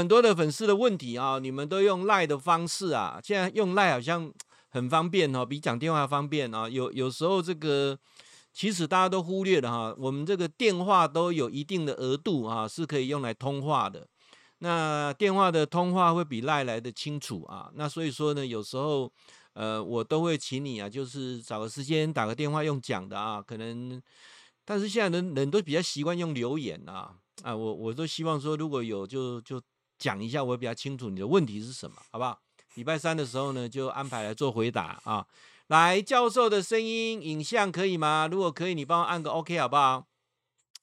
很多的粉丝的问题啊，你们都用赖的方式啊，现在用赖好像很方便哦，比讲电话方便啊。有有时候这个其实大家都忽略了哈，我们这个电话都有一定的额度啊，是可以用来通话的。那电话的通话会比赖来的清楚啊。那所以说呢，有时候呃，我都会请你啊，就是找个时间打个电话用讲的啊，可能。但是现在人人都比较习惯用留言啊啊，我我都希望说，如果有就就讲一下，我比较清楚你的问题是什么，好不好？礼拜三的时候呢，就安排来做回答啊。来，教授的声音、影像可以吗？如果可以，你帮我按个 OK 好不好？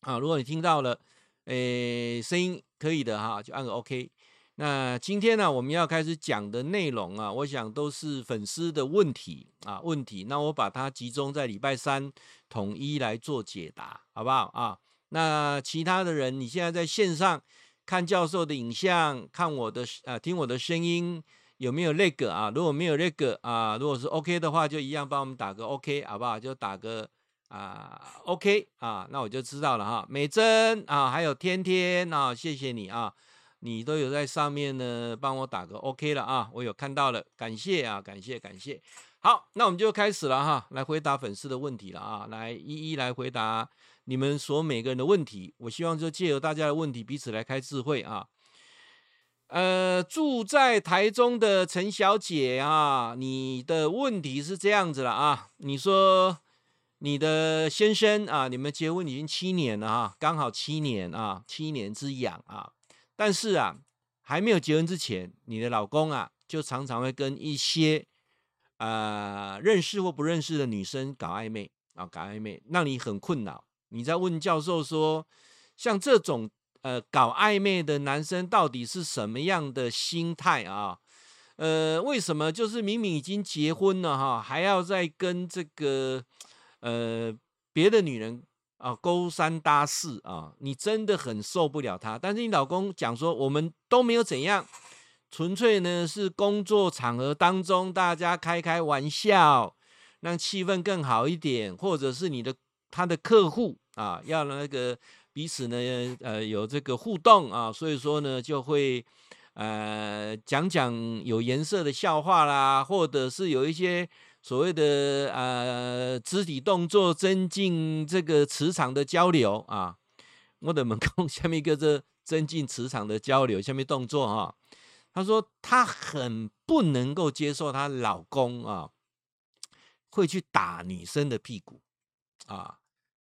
啊，如果你听到了，诶，声音可以的哈，就按个 OK。那今天呢，我们要开始讲的内容啊，我想都是粉丝的问题啊，问题。那我把它集中在礼拜三统一来做解答，好不好啊？那其他的人，你现在在线上看教授的影像，看我的啊，听我的声音，有没有那个啊？如果没有那个啊，如果是 OK 的话，就一样帮我们打个 OK，好不好？就打个啊 OK 啊，那我就知道了哈。美珍啊，还有天天啊，谢谢你啊。你都有在上面呢，帮我打个 OK 了啊，我有看到了，感谢啊，感谢感谢。好，那我们就开始了哈，来回答粉丝的问题了啊，来一一来回答你们所每个人的问题。我希望就借由大家的问题，彼此来开智慧啊。呃，住在台中的陈小姐啊，你的问题是这样子了啊，你说你的先生啊，你们结婚已经七年了啊，刚好七年啊，七年之痒啊。但是啊，还没有结婚之前，你的老公啊，就常常会跟一些、呃、认识或不认识的女生搞暧昧啊，搞暧昧，让你很困扰。你在问教授说，像这种呃搞暧昧的男生到底是什么样的心态啊？呃，为什么就是明明已经结婚了哈，还要再跟这个呃别的女人？啊，勾三搭四啊，你真的很受不了他。但是你老公讲说，我们都没有怎样，纯粹呢是工作场合当中大家开开玩笑，让气氛更好一点，或者是你的他的客户啊，要那个彼此呢呃有这个互动啊，所以说呢就会呃讲讲有颜色的笑话啦，或者是有一些。所谓的呃肢体动作增进这个磁场的交流啊，我的门工 下面一个这增进磁场的交流，下面动作哈，她说她很不能够接受她老公啊会去打女生的屁股啊，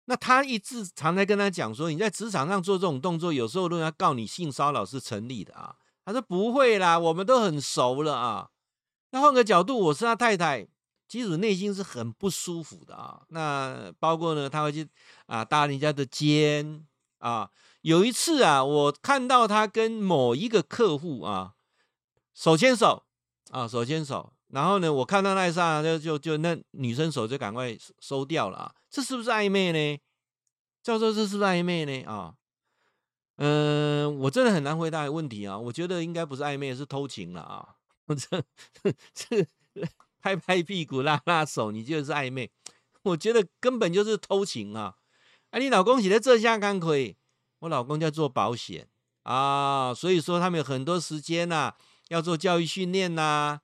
那他一直常在跟他讲说，你在职场上做这种动作，有时候都要告你性骚扰是成立的啊。他说不会啦，我们都很熟了啊。那换个角度，我是他太太。其实内心是很不舒服的啊，那包括呢，他会去啊搭人家的肩啊。有一次啊，我看到他跟某一个客户啊手牵手啊手牵手，然后呢，我看到那一刹那就就就那女生手就赶快收掉了啊，这是不是暧昧呢？教授，这是不是暧昧呢？啊，嗯，我真的很难回答问题啊，我觉得应该不是暧昧，是偷情了啊，这 这。拍拍屁股、拉拉手，你就是暧昧？我觉得根本就是偷情啊！哎、啊，你老公写在这下刚可以，我老公在做保险啊，所以说他们有很多时间呐、啊，要做教育训练呐，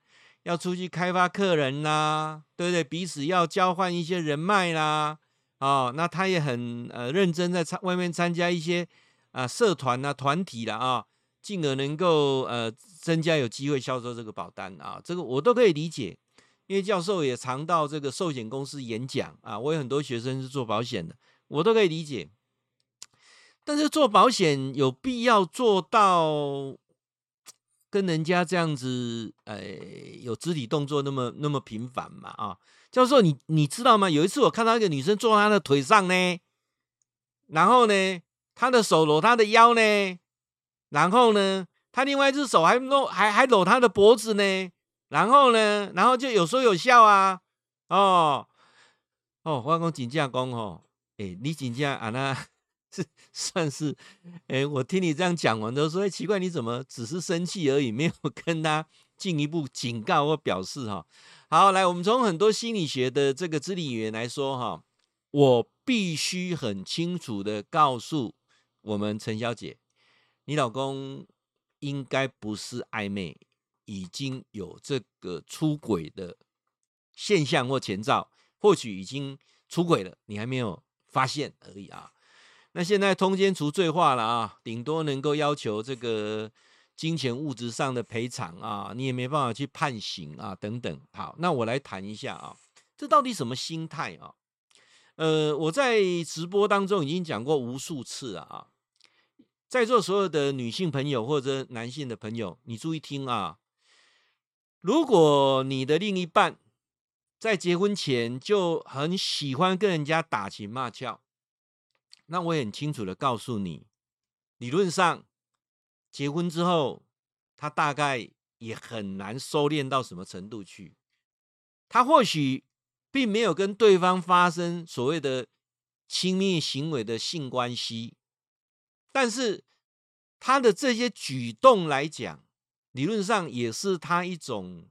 要出去开发客人啦、对不对？彼此要交换一些人脉啦，啊，那他也很呃认真在参外面参加一些啊社团呐、团体了啊，进而能够呃增加有机会销售这个保单啊，这个我都可以理解。因为教授也常到这个寿险公司演讲啊，我有很多学生是做保险的，我都可以理解。但是做保险有必要做到跟人家这样子，哎，有肢体动作那么那么频繁嘛？啊，教授，你你知道吗？有一次我看到一个女生坐在他的腿上呢，然后呢，他的手搂他的腰呢，然后呢，他另外一只手还搂还还搂他的脖子呢。然后呢，然后就有说有笑啊，哦哦，我讲真正讲哦，哎，你真正啊那是算是，哎，我听你这样讲完都说，哎，奇怪，你怎么只是生气而已，没有 跟他进一步警告或表示哈？好，来，我们从很多心理学的这个知理语言来说哈，我必须很清楚的告诉我们陈小姐，你老公。应该不是暧昧，已经有这个出轨的现象或前兆，或许已经出轨了，你还没有发现而已啊。那现在通奸除罪化了啊，顶多能够要求这个金钱物质上的赔偿啊，你也没办法去判刑啊，等等。好，那我来谈一下啊，这到底什么心态啊？呃，我在直播当中已经讲过无数次了啊，在座所有的女性朋友或者男性的朋友，你注意听啊，如果你的另一半在结婚前就很喜欢跟人家打情骂俏，那我也很清楚的告诉你，理论上。结婚之后，他大概也很难收敛到什么程度去。他或许并没有跟对方发生所谓的亲密行为的性关系，但是他的这些举动来讲，理论上也是他一种，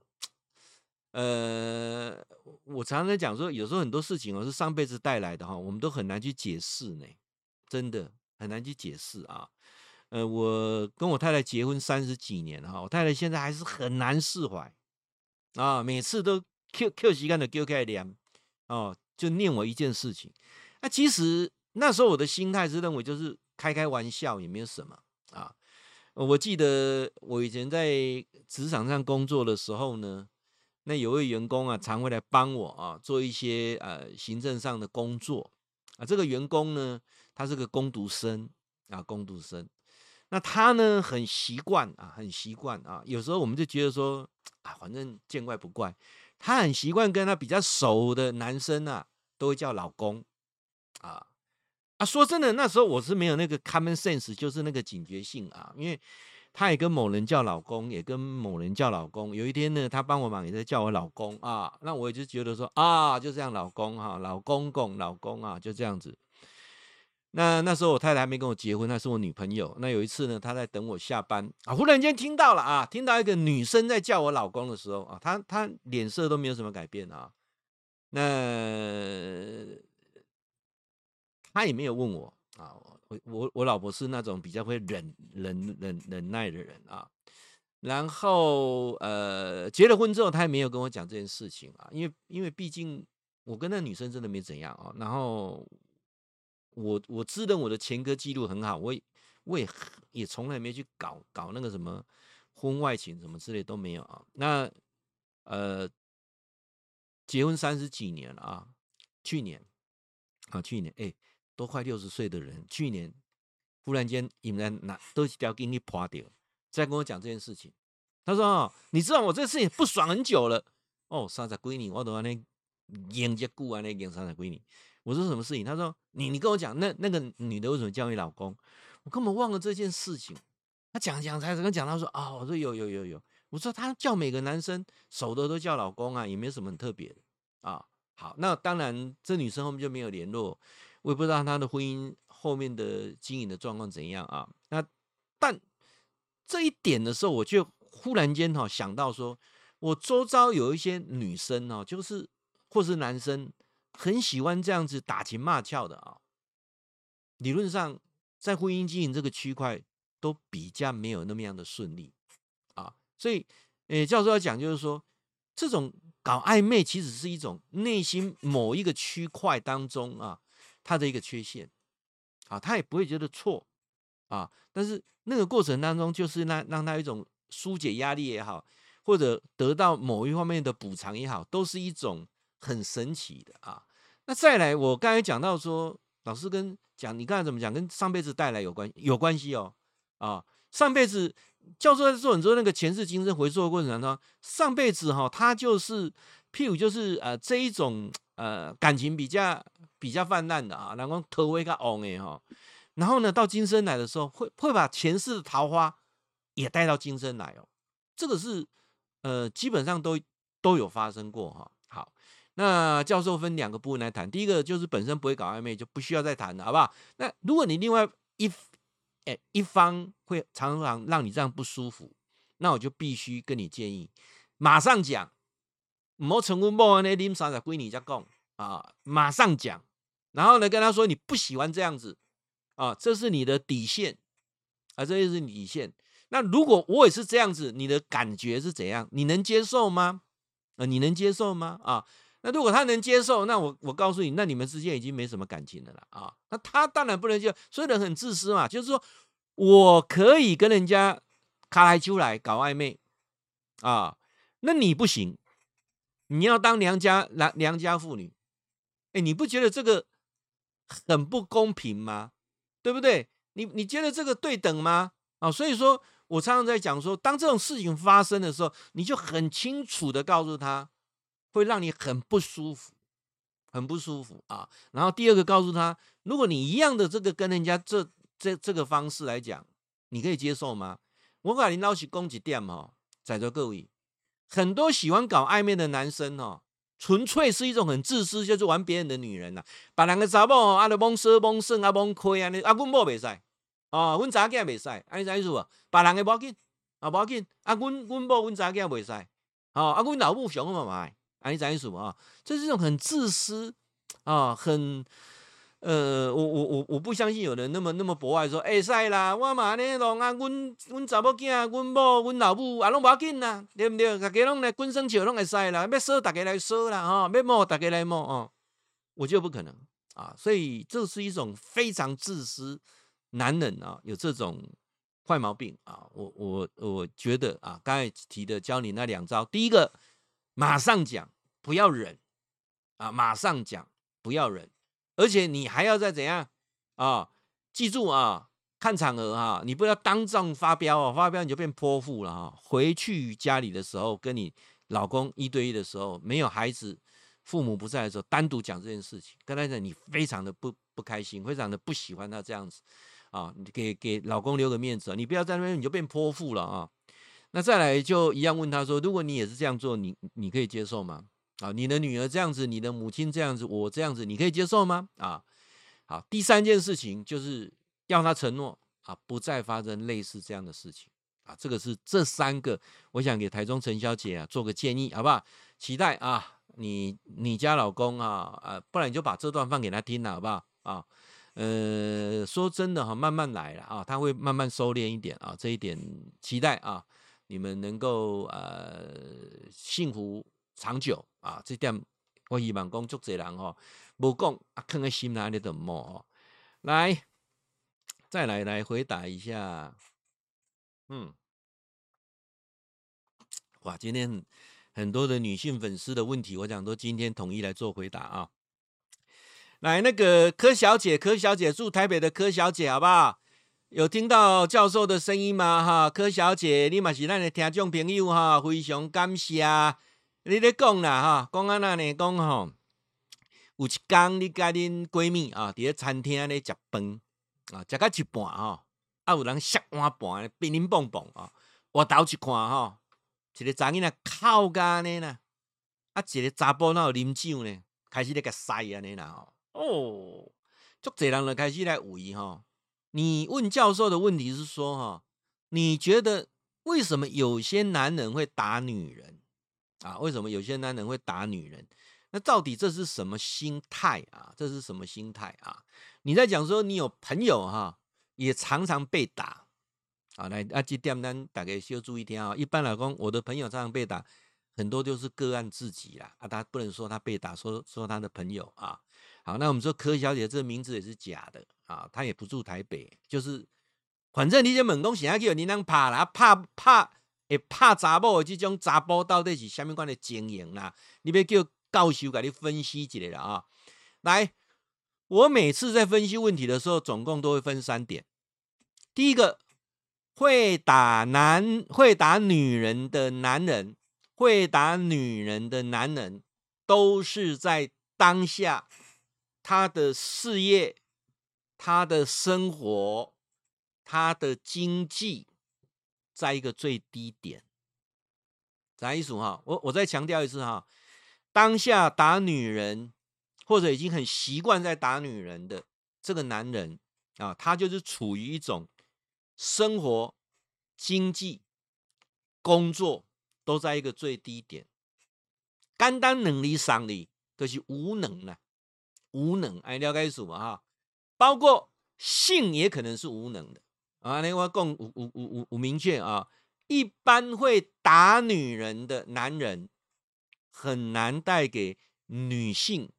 呃，我常常讲说，有时候很多事情哦是上辈子带来的哈，我们都很难去解释呢，真的很难去解释啊。呃，我跟我太太结婚三十几年了哈，我太太现在还是很难释怀啊，每次都 Q Q 时间的 Q 开脸哦，就念我一件事情。那、其实那时候我的心态是认为就是开开玩笑，也没有什么啊。我记得我以前在职场上工作的时候呢，那有位员工啊，常会来帮我啊做一些呃行政上的工作啊。这个员工呢，他是个工读生啊，工读生。那他呢，很习惯啊，很习惯啊。有时候我们就觉得说啊，反正见怪不怪。他很习惯跟他比较熟的男生啊，都会叫老公啊啊。说真的，那时候我是没有那个 common sense，就是那个警觉性啊。因为他也跟某人叫老公，也跟某人叫老公。有一天呢，他帮我忙也在叫我老公啊。那我就觉得说啊，就这样老公哈，老公公老公啊，就这样子。那那时候我太太还没跟我结婚，那是我女朋友。那有一次呢，她在等我下班啊，忽然间听到了啊，听到一个女生在叫我老公的时候啊，她她脸色都没有什么改变啊。那她也没有问我啊，我我我老婆是那种比较会忍忍忍忍耐的人啊。然后呃，结了婚之后，她也没有跟我讲这件事情啊，因为因为毕竟我跟那女生真的没怎样啊。然后。我我自认我的前科记录很好，我也我也也从来没去搞搞那个什么婚外情什么之类都没有啊。那呃，结婚三十几年了啊，去年啊去年哎，都快六十岁的人，去年忽然间你们拿都一条给你破掉，再跟我讲这件事情。他说啊，你知道我这事情不爽很久了哦，三十几年我都安尼演这久安尼演三十几年。我说什么事情？他说你你跟我讲，那那个女的为什么叫你老公？我根本忘了这件事情。他讲讲才怎么讲？他说啊、哦，我说有有有有。我说他叫每个男生熟的都叫老公啊，也没什么很特别的啊。好，那当然这女生后面就没有联络，我也不知道她的婚姻后面的经营的状况怎样啊。那但这一点的时候，我就忽然间哈想到说，我周遭有一些女生哦，就是或是男生。很喜欢这样子打情骂俏的啊，理论上在婚姻经营这个区块都比较没有那么样的顺利啊，所以，诶，教授要讲就是说，这种搞暧昧其实是一种内心某一个区块当中啊，他的一个缺陷啊，他也不会觉得错啊，但是那个过程当中就是让让他一种疏解压力也好，或者得到某一方面的补偿也好，都是一种很神奇的啊。那再来，我刚才讲到说，老师跟讲，你刚才怎么讲？跟上辈子带来有关有关系哦，啊，上辈子教授在做很多那个前世今生回溯的过程当中，上辈子哈，他就是譬如就是呃这一种呃感情比较比较泛滥的啊，然后头尾个红哎哈，然后呢到今生来的时候，会会把前世的桃花也带到今生来哦，这个是呃基本上都都有发生过哈。那教授分两个部分来谈，第一个就是本身不会搞暧昧，就不需要再谈了，好不好？那如果你另外一诶一方会常常让你这样不舒服，那我就必须跟你建议，马上讲，唔好成功莫安呢，啉三十几年再讲啊，马上讲，然后呢跟他说你不喜欢这样子啊，这是你的底线啊，这就是底线。那如果我也是这样子，你的感觉是怎样？你能接受吗？啊，你能接受吗？啊，那如果他能接受，那我我告诉你，那你们之间已经没什么感情了。啊，那他当然不能接受，所以人很自私嘛，就是说我可以跟人家卡来出来搞暧昧啊，那你不行，你要当良家良良家妇女，哎，你不觉得这个很不公平吗？对不对？你你觉得这个对等吗？啊，所以说。我常常在讲说，当这种事情发生的时候，你就很清楚的告诉他，会让你很不舒服，很不舒服啊。然后第二个告诉他，如果你一样的这个跟人家这这这个方式来讲，你可以接受吗？我跟你老实讲一点哦，在座各位，很多喜欢搞暧昧的男生哦，纯粹是一种很自私，就是玩别人的女人呐，把两个查某啊，都蒙奢蒙胜啊，蒙亏啊，你啊，阮某袂使。哦，阮查囝袂使，安尼啥意思啊？别人个无要紧，啊无要紧，啊，阮阮某阮查囝袂使，哦，啊，阮老母上嘛嘛，安尼啥意思啊？这是一种很自私啊，很呃，我我我我不相信有人那么那么博爱说，哎塞啦，我嘛安尼弄啊，阮阮查某囝、阮某、阮老母啊，拢无要紧啦，对不对？大家拢来滚生笑拢会使啦，要说大家来说啦，吼，要摸大家来摸哦，我觉得不可能啊，所以这是一种非常自私。男人啊，有这种坏毛病啊，我我我觉得啊，刚才提的教你那两招，第一个马上讲，不要忍啊，马上讲，不要忍，而且你还要再怎样啊？记住啊，看场合啊，你不要当众发飙啊，发飙你就变泼妇了哈。回去家里的时候，跟你老公一对一的时候，没有孩子，父母不在的时候，单独讲这件事情，跟他讲你非常的不不开心，非常的不喜欢他这样子。啊，你给给老公留个面子，你不要在那边你就变泼妇了啊！那再来就一样问他说，如果你也是这样做，你你可以接受吗？啊，你的女儿这样子，你的母亲这样子，我这样子，你可以接受吗？啊，好，第三件事情就是要他承诺啊，不再发生类似这样的事情啊。这个是这三个，我想给台中陈小姐啊做个建议，好不好？期待啊，你你家老公啊啊，不然你就把这段放给他听了，好不好？啊。呃，说真的哈，慢慢来了啊，他会慢慢收敛一点啊，这一点期待啊，你们能够呃幸福长久啊，这点我希望讲足侪人哈，无讲啊，放在心哪里的摸哦，来，再来来回答一下，嗯，哇，今天很多的女性粉丝的问题，我想都今天统一来做回答啊。来，那个柯小姐，柯小姐住台北的柯小姐，好不好？有听到教授的声音吗？哈，柯小姐，你嘛是咱的听众朋友哈，非常感谢。你咧讲啦吼，讲安那呢？讲吼，有一工你甲恁闺蜜啊，伫咧餐厅咧食饭啊，食到一半吼，啊有人摔碗盘，乒乒乓乓啊，我倒一看吼，一个查囡仔哭甲安尼啦，啊一个查甫哪有啉酒呢？开始咧甲塞安尼啦吼。哦，足侪人就开始来怀疑哈。你问教授的问题是说哈，你觉得为什么有些男人会打女人啊？为什么有些男人会打女人？那到底这是什么心态啊？这是什么心态啊？你在讲说你有朋友哈，也常常被打啊。来，啊，这点咱大家需要注意听啊。一般来讲，我的朋友常常被打，很多都是个案自己啦啊，他不能说他被打，说说他的朋友啊。好，那我们说柯小姐这个名字也是假的啊，她也不住台北，就是反正你这猛攻想要叫你能怕啦，怕怕会怕查某的这种查甫到底是什么款的经营啦？你别叫教授给你分析一下了啊。来，我每次在分析问题的时候，总共都会分三点。第一个，会打男会打女人的男人，会打女人的男人，都是在当下。他的事业、他的生活、他的经济，在一个最低点。啥意思哈？我我再强调一次哈，当下打女人，或者已经很习惯在打女人的这个男人啊，他就是处于一种生活、经济、工作都在一个最低点。简单能力上的都是无能了。无能，哎，了解什么哈？包括性也可能是无能的啊，那我讲有有有有有明确啊，一般会打女人的男人，很难带给女性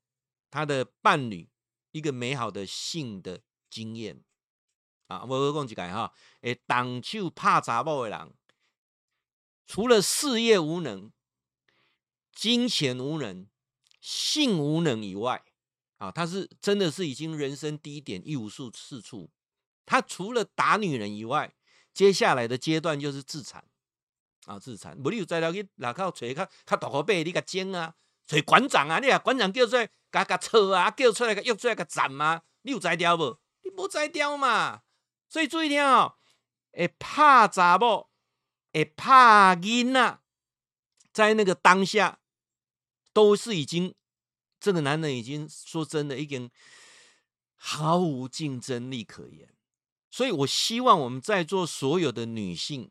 她的伴侣一个美好的性的经验啊。我我讲一个哈，诶，动手怕查某的人，除了事业无能、金钱无能、性无能以外，啊，他是真的是已经人生低点，一无是处。他除了打女人以外，接下来的阶段就是自残啊，自残。不你有在了去哪靠找较较大个背，你甲剪啊，找馆长啊，你啊馆长叫出来，甲甲扯啊，叫出来甲约出来甲斩啊，你有材料无？你无材料嘛。所以注意听哦，会拍查某，会拍囡仔，在那个当下，都是已经这个男人已经说真的，已经毫无竞争力可言。所以，我希望我们在座所有的女性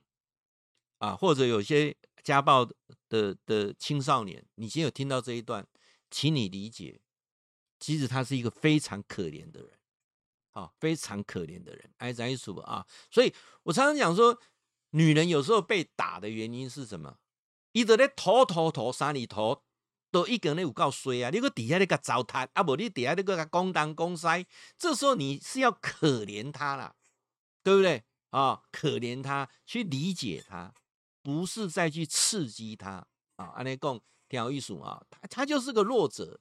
啊，或者有些家暴的的，青少年，你先有听到这一段，请你理解，其实他是一个非常可怜的人，啊，非常可怜的人，哎，咱一说啊。所以我常常讲说，女人有时候被打的原因是什么？伊在咧拖拖拖三里拖，都已经咧有够衰啊！你搁底下咧个糟蹋，啊，无你底下咧个讲东讲西，这时候你是要可怜他啦。对不对啊、可怜他，去理解他，不是再去刺激他啊！安尼讲挺有意思啊，他他就是个弱者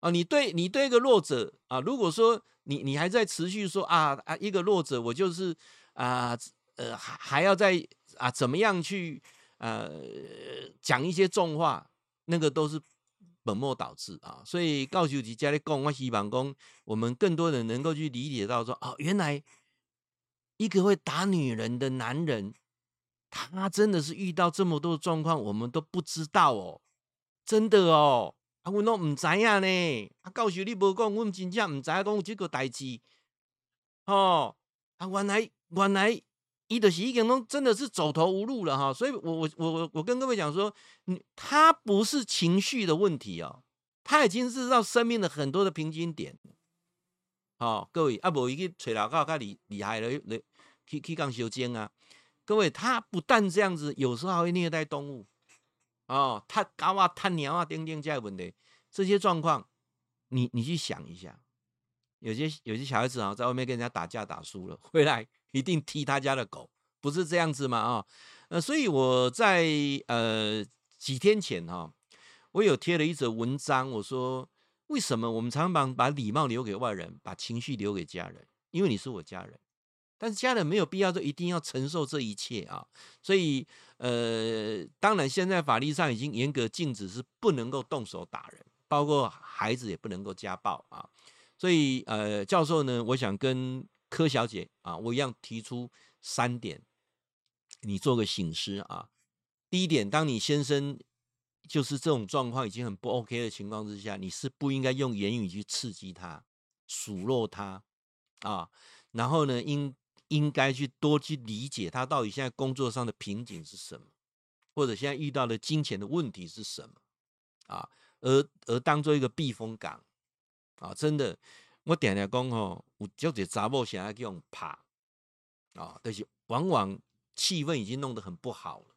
啊！你对你对一个弱者啊，如果说你你还在持续说啊啊一个弱者，我就是啊呃还还要再啊怎么样去呃讲一些重话，那个都是本末倒置啊！所以告诉你家里讲，我希望讲我们更多人能够去理解到说哦，原来。一个会打女人的男人，他真的是遇到这么多状况，我们都不知道哦，真的哦，啊，我都唔知呀呢。啊，告诉你无讲，我们真正唔知讲这个代志。哦，啊，原来原来伊的是已经拢真的是走投无路了哈。所以我我我我我跟各位讲说，他不是情绪的问题哦，他已经是到生命的很多的瓶颈点。哦，各位啊，无伊去找老高较厉厉害了，来去去讲修剪啊！各位，他不但这样子，有时候还会虐待动物，哦，他搞啊，他鸟啊，叮叮这样问题，这些状况，你你去想一下，有些有些小孩子啊，在外面跟人家打架打输了，回来 一定踢他家的狗，不是这样子吗？啊、哦，呃，所以我在呃几天前哈、哦，我有贴了一则文章，我说。为什么我们常常把礼貌留给外人，把情绪留给家人？因为你是我家人，但是家人没有必要就一定要承受这一切啊。所以，呃，当然现在法律上已经严格禁止是不能够动手打人，包括孩子也不能够家暴啊。所以，呃，教授呢，我想跟柯小姐啊，我一样提出三点，你做个醒思啊。第一点，当你先生。就是这种状况已经很不 OK 的情况之下，你是不应该用言语去刺激他、数落他啊。然后呢，应应该去多去理解他到底现在工作上的瓶颈是什么，或者现在遇到的金钱的问题是什么啊。而而当做一个避风港啊，真的，我点来讲吼，有叫做查某想要用怕啊，但是往往气氛已经弄得很不好了。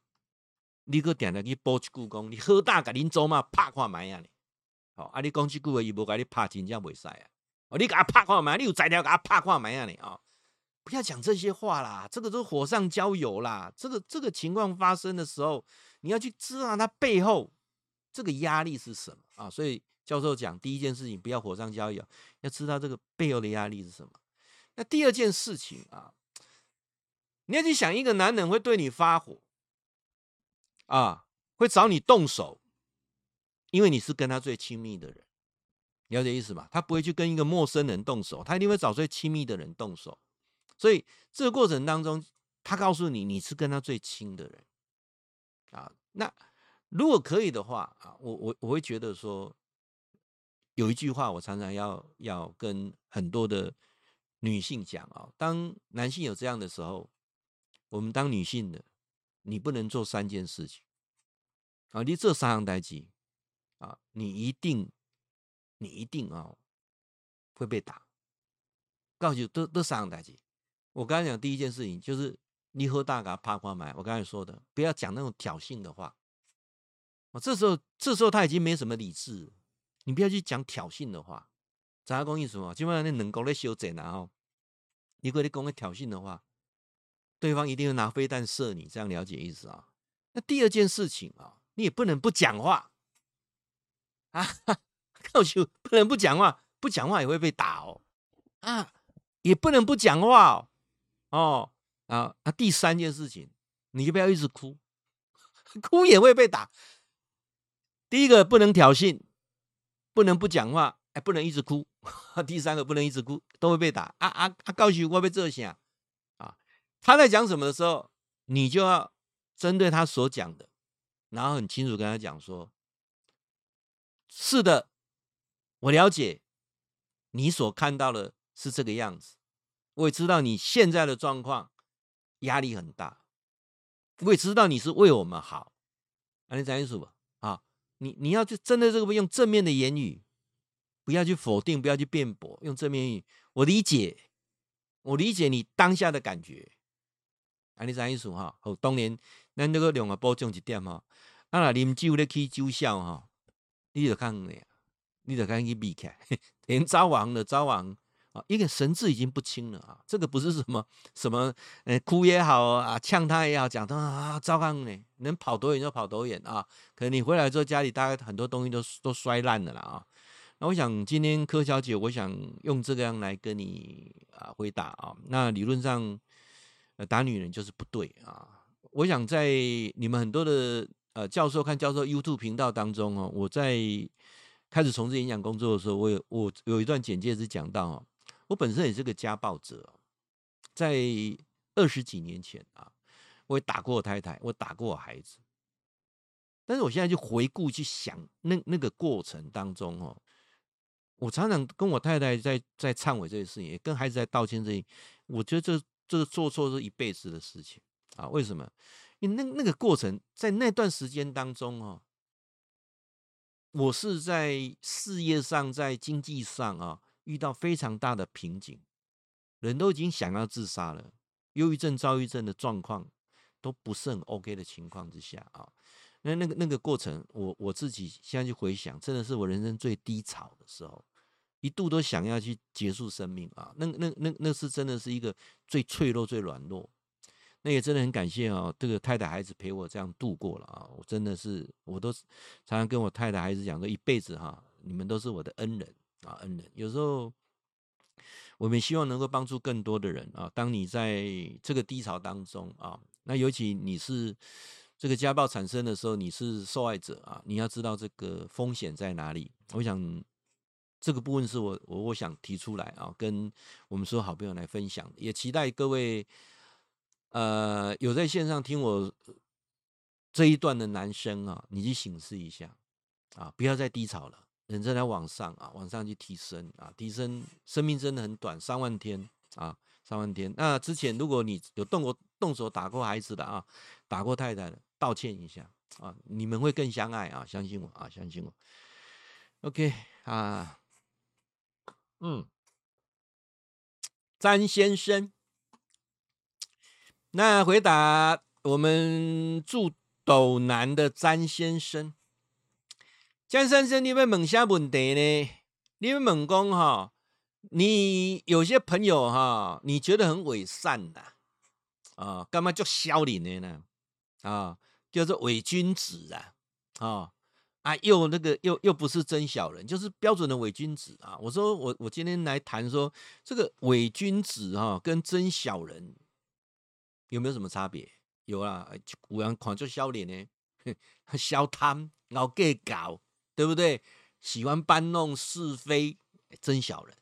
你搁定定去补一句讲，你好大甲恁做嘛拍看卖啊？好，啊你讲这句话，伊无甲你拍，真正袂使啊！哦，你甲拍看卖，你有材料甲拍看卖啊？你啊，不要讲这些话啦，这个都火上浇油啦。这个这个情况发生的时候，你要去知道它背后这个压力是什么啊？所以教授讲第一件事情，不要火上浇油，要知道这个背后的压力是什么。那第二件事情啊，你要去想一个男人会对你发火。啊，会找你动手，因为你是跟他最亲密的人，了解意思吗？他不会去跟一个陌生人动手，他一定会找最亲密的人动手。所以这个过程当中，他告诉你你是跟他最亲的人啊。那如果可以的话啊，我我我会觉得说，有一句话我常常要要跟很多的女性讲啊，当男性有这样的时候，我们当女性的。你不能做三件事情啊！你这三样代志啊，你一定，你一定啊会被打。告诉都都三样代志我刚才讲第一件事情就是你和大家啪啪买，我刚才说的，不要讲那种挑衅的话。啊，这时候这时候他已经没什么理智，你不要去讲挑衅的话。咱讲意思嘛，基本上那能够来修整然后，你跟你讲个挑衅的话，对方一定会拿飞弹射你，这样了解意思啊？那第二件事情啊，你也不能不讲话啊，告诉不能不讲话，不讲话也会被打哦，啊，也不能不讲话哦，哦啊啊，第三件事情，你就不要一直哭，哭也会被打。第一个不能挑衅，不能不讲话，哎，不能一直哭。第三个不能一直哭，都会被打。啊啊啊！告诉我被这些啊，他在讲什么的时候，你就要针对他所讲的，然后很清楚跟他讲说：是的，我了解你所看到的是这个样子，我也知道你现在的状况压力很大，我也知道你是为我们好。啊，你讲清楚吧。啊你你要去针对这个用正面的言语，不要去否定，不要去辩驳，用正面语。我理解，我理解你当下的感觉。啊，你啥意思哈？好，当年咱这个两个补充一点哈。啊，那啉酒咧去酒笑哈，你就看你，你就看去避开，连招王的招王。啊，一个神志已经不清了啊！这个不是什么什么，呃，哭也好啊，呛他也好，讲他啊，糟糕呢，能跑多远就跑多远啊！可能你回来之后，家里大概很多东西都都摔烂了啦啊！那我想今天柯小姐，我想用这个样来跟你啊回答啊。那理论上，呃，打女人就是不对啊！我想在你们很多的呃教授看教授 YouTube 频道当中哦，我在开始从事演讲工作的时候，我有我有一段简介是讲到哦。我本身也是个家暴者，在二十几年前啊，我也打过我太太，我打过我孩子，但是我现在就回顾去想那那个过程当中哦，我常常跟我太太在在忏悔这些事情，也跟孩子在道歉这些，我觉得这这个做错是一辈子的事情啊。为什么？因为那那个过程在那段时间当中哦，我是在事业上，在经济上啊。遇到非常大的瓶颈，人都已经想要自杀了，忧郁症、躁郁症的状况都不是很 OK 的情况之下啊，那那个那个过程，我我自己现在去回想，真的是我人生最低潮的时候，一度都想要去结束生命啊，那那那那是真的是一个最脆弱、最软弱，那也真的很感谢啊，这个太太、孩子陪我这样度过了啊，我真的是，我都常常跟我太太、孩子讲说，一辈子哈，你们都是我的恩人。啊，恩人，有时候我们希望能够帮助更多的人啊。当你在这个低潮当中啊，那尤其你是这个家暴产生的时候，你是受害者啊，你要知道这个风险在哪里。我想这个部分是我我我想提出来啊，跟我们所有好朋友来分享，也期待各位呃有在线上听我这一段的男生啊，你去醒思一下啊，不要再低潮了。人正在往上啊，往上去提升啊，提升生命真的很短，三万天啊，三万天。那之前如果你有动过动手打过孩子的啊，打过太太的，道歉一下啊，你们会更相爱啊，相信我啊，相信我。OK 啊，嗯，詹先生，那回答我们住斗南的詹先生。江先生，你们问啥问题呢？你们问讲哈，你有些朋友哈，你觉得很伪善呐，啊，干嘛叫小林的呢？啊，叫做伪君子啊，啊啊，又那个又又不是真小人，就是标准的伪君子啊。我说我我今天来谈说这个伪君子哈，跟真小人有没有什么差别？有啊，古人狂就笑脸呢，笑贪老计较。对不对？喜欢搬弄是非，真小人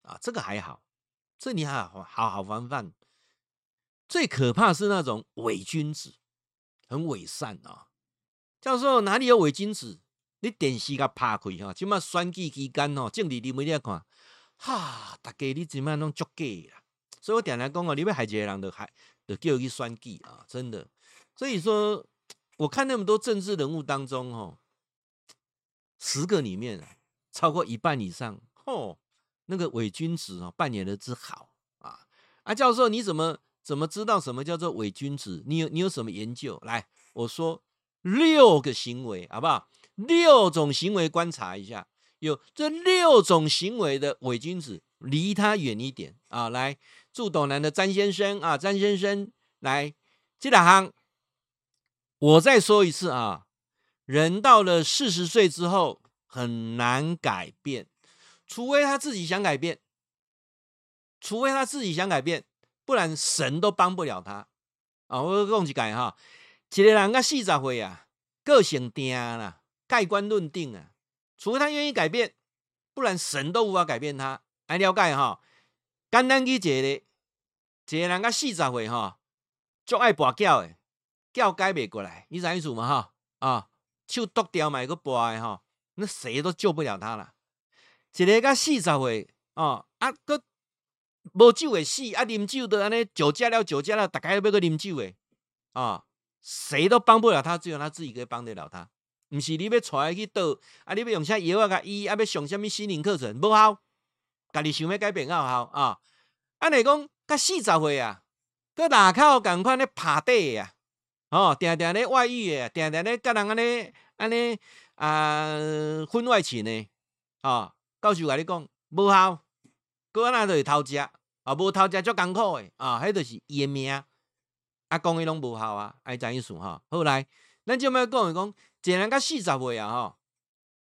啊！这个还好，这你还好好好防范。最可怕是那种伪君子，很伪善啊！教授哪里有伪君子？你电视给拍开哈，起码选举期间哦，政治你没得看，哈，大家你怎么弄作假啦？所以我点来讲哦，你要害一个人的害，就叫去选举啊！真的，所以说我看那么多政治人物当中哦。十个里面啊，超过一半以上，哦，那个伪君子啊，扮演的之好啊，啊，教授，你怎么怎么知道什么叫做伪君子？你有你有什么研究？来，我说六个行为，好不好？六种行为观察一下，有这六种行为的伪君子，离他远一点啊！来，住斗南的詹先生啊，詹先生，来，这两行，我再说一次啊，人到了四十岁之后很难改变，除非他自己想改变，除非他自己想改变，不然神都帮不了他啊！我讲一改哈，一个人到四十岁啊，个性定啦。盖棺论定啊，除非他愿意改变，不然神都无法改变他。来了解哈，简单理解的，一个人到四十岁哈，就爱跋筊的，筊改不过来，你知意思吗？哈啊，手剁掉买个跋的哈，那谁都救不了他了。一个到四十岁啊，啊，个无酒会死，啊，啉酒都安尼酒驾了，酒驾了，大概要个啉酒的啊，谁都帮不了他，只有他自己可以帮得了他。毋是你要带去倒，啊！你要用啥药啊？甲医啊？要上啥物心灵课程？无效，家己想要改变有效啊！按你讲，甲四十岁啊，搁大口共款咧拍底啊？哦，定定咧外遇诶，定定咧甲人安尼安尼啊，婚外情呢？啊，教授甲你讲无效，搁安那着会偷食啊？无偷食足艰苦诶啊！迄着是伊诶命啊！讲伊拢无效啊！爱怎意思哈？后来咱就要讲一讲。简单个四十岁啊哈，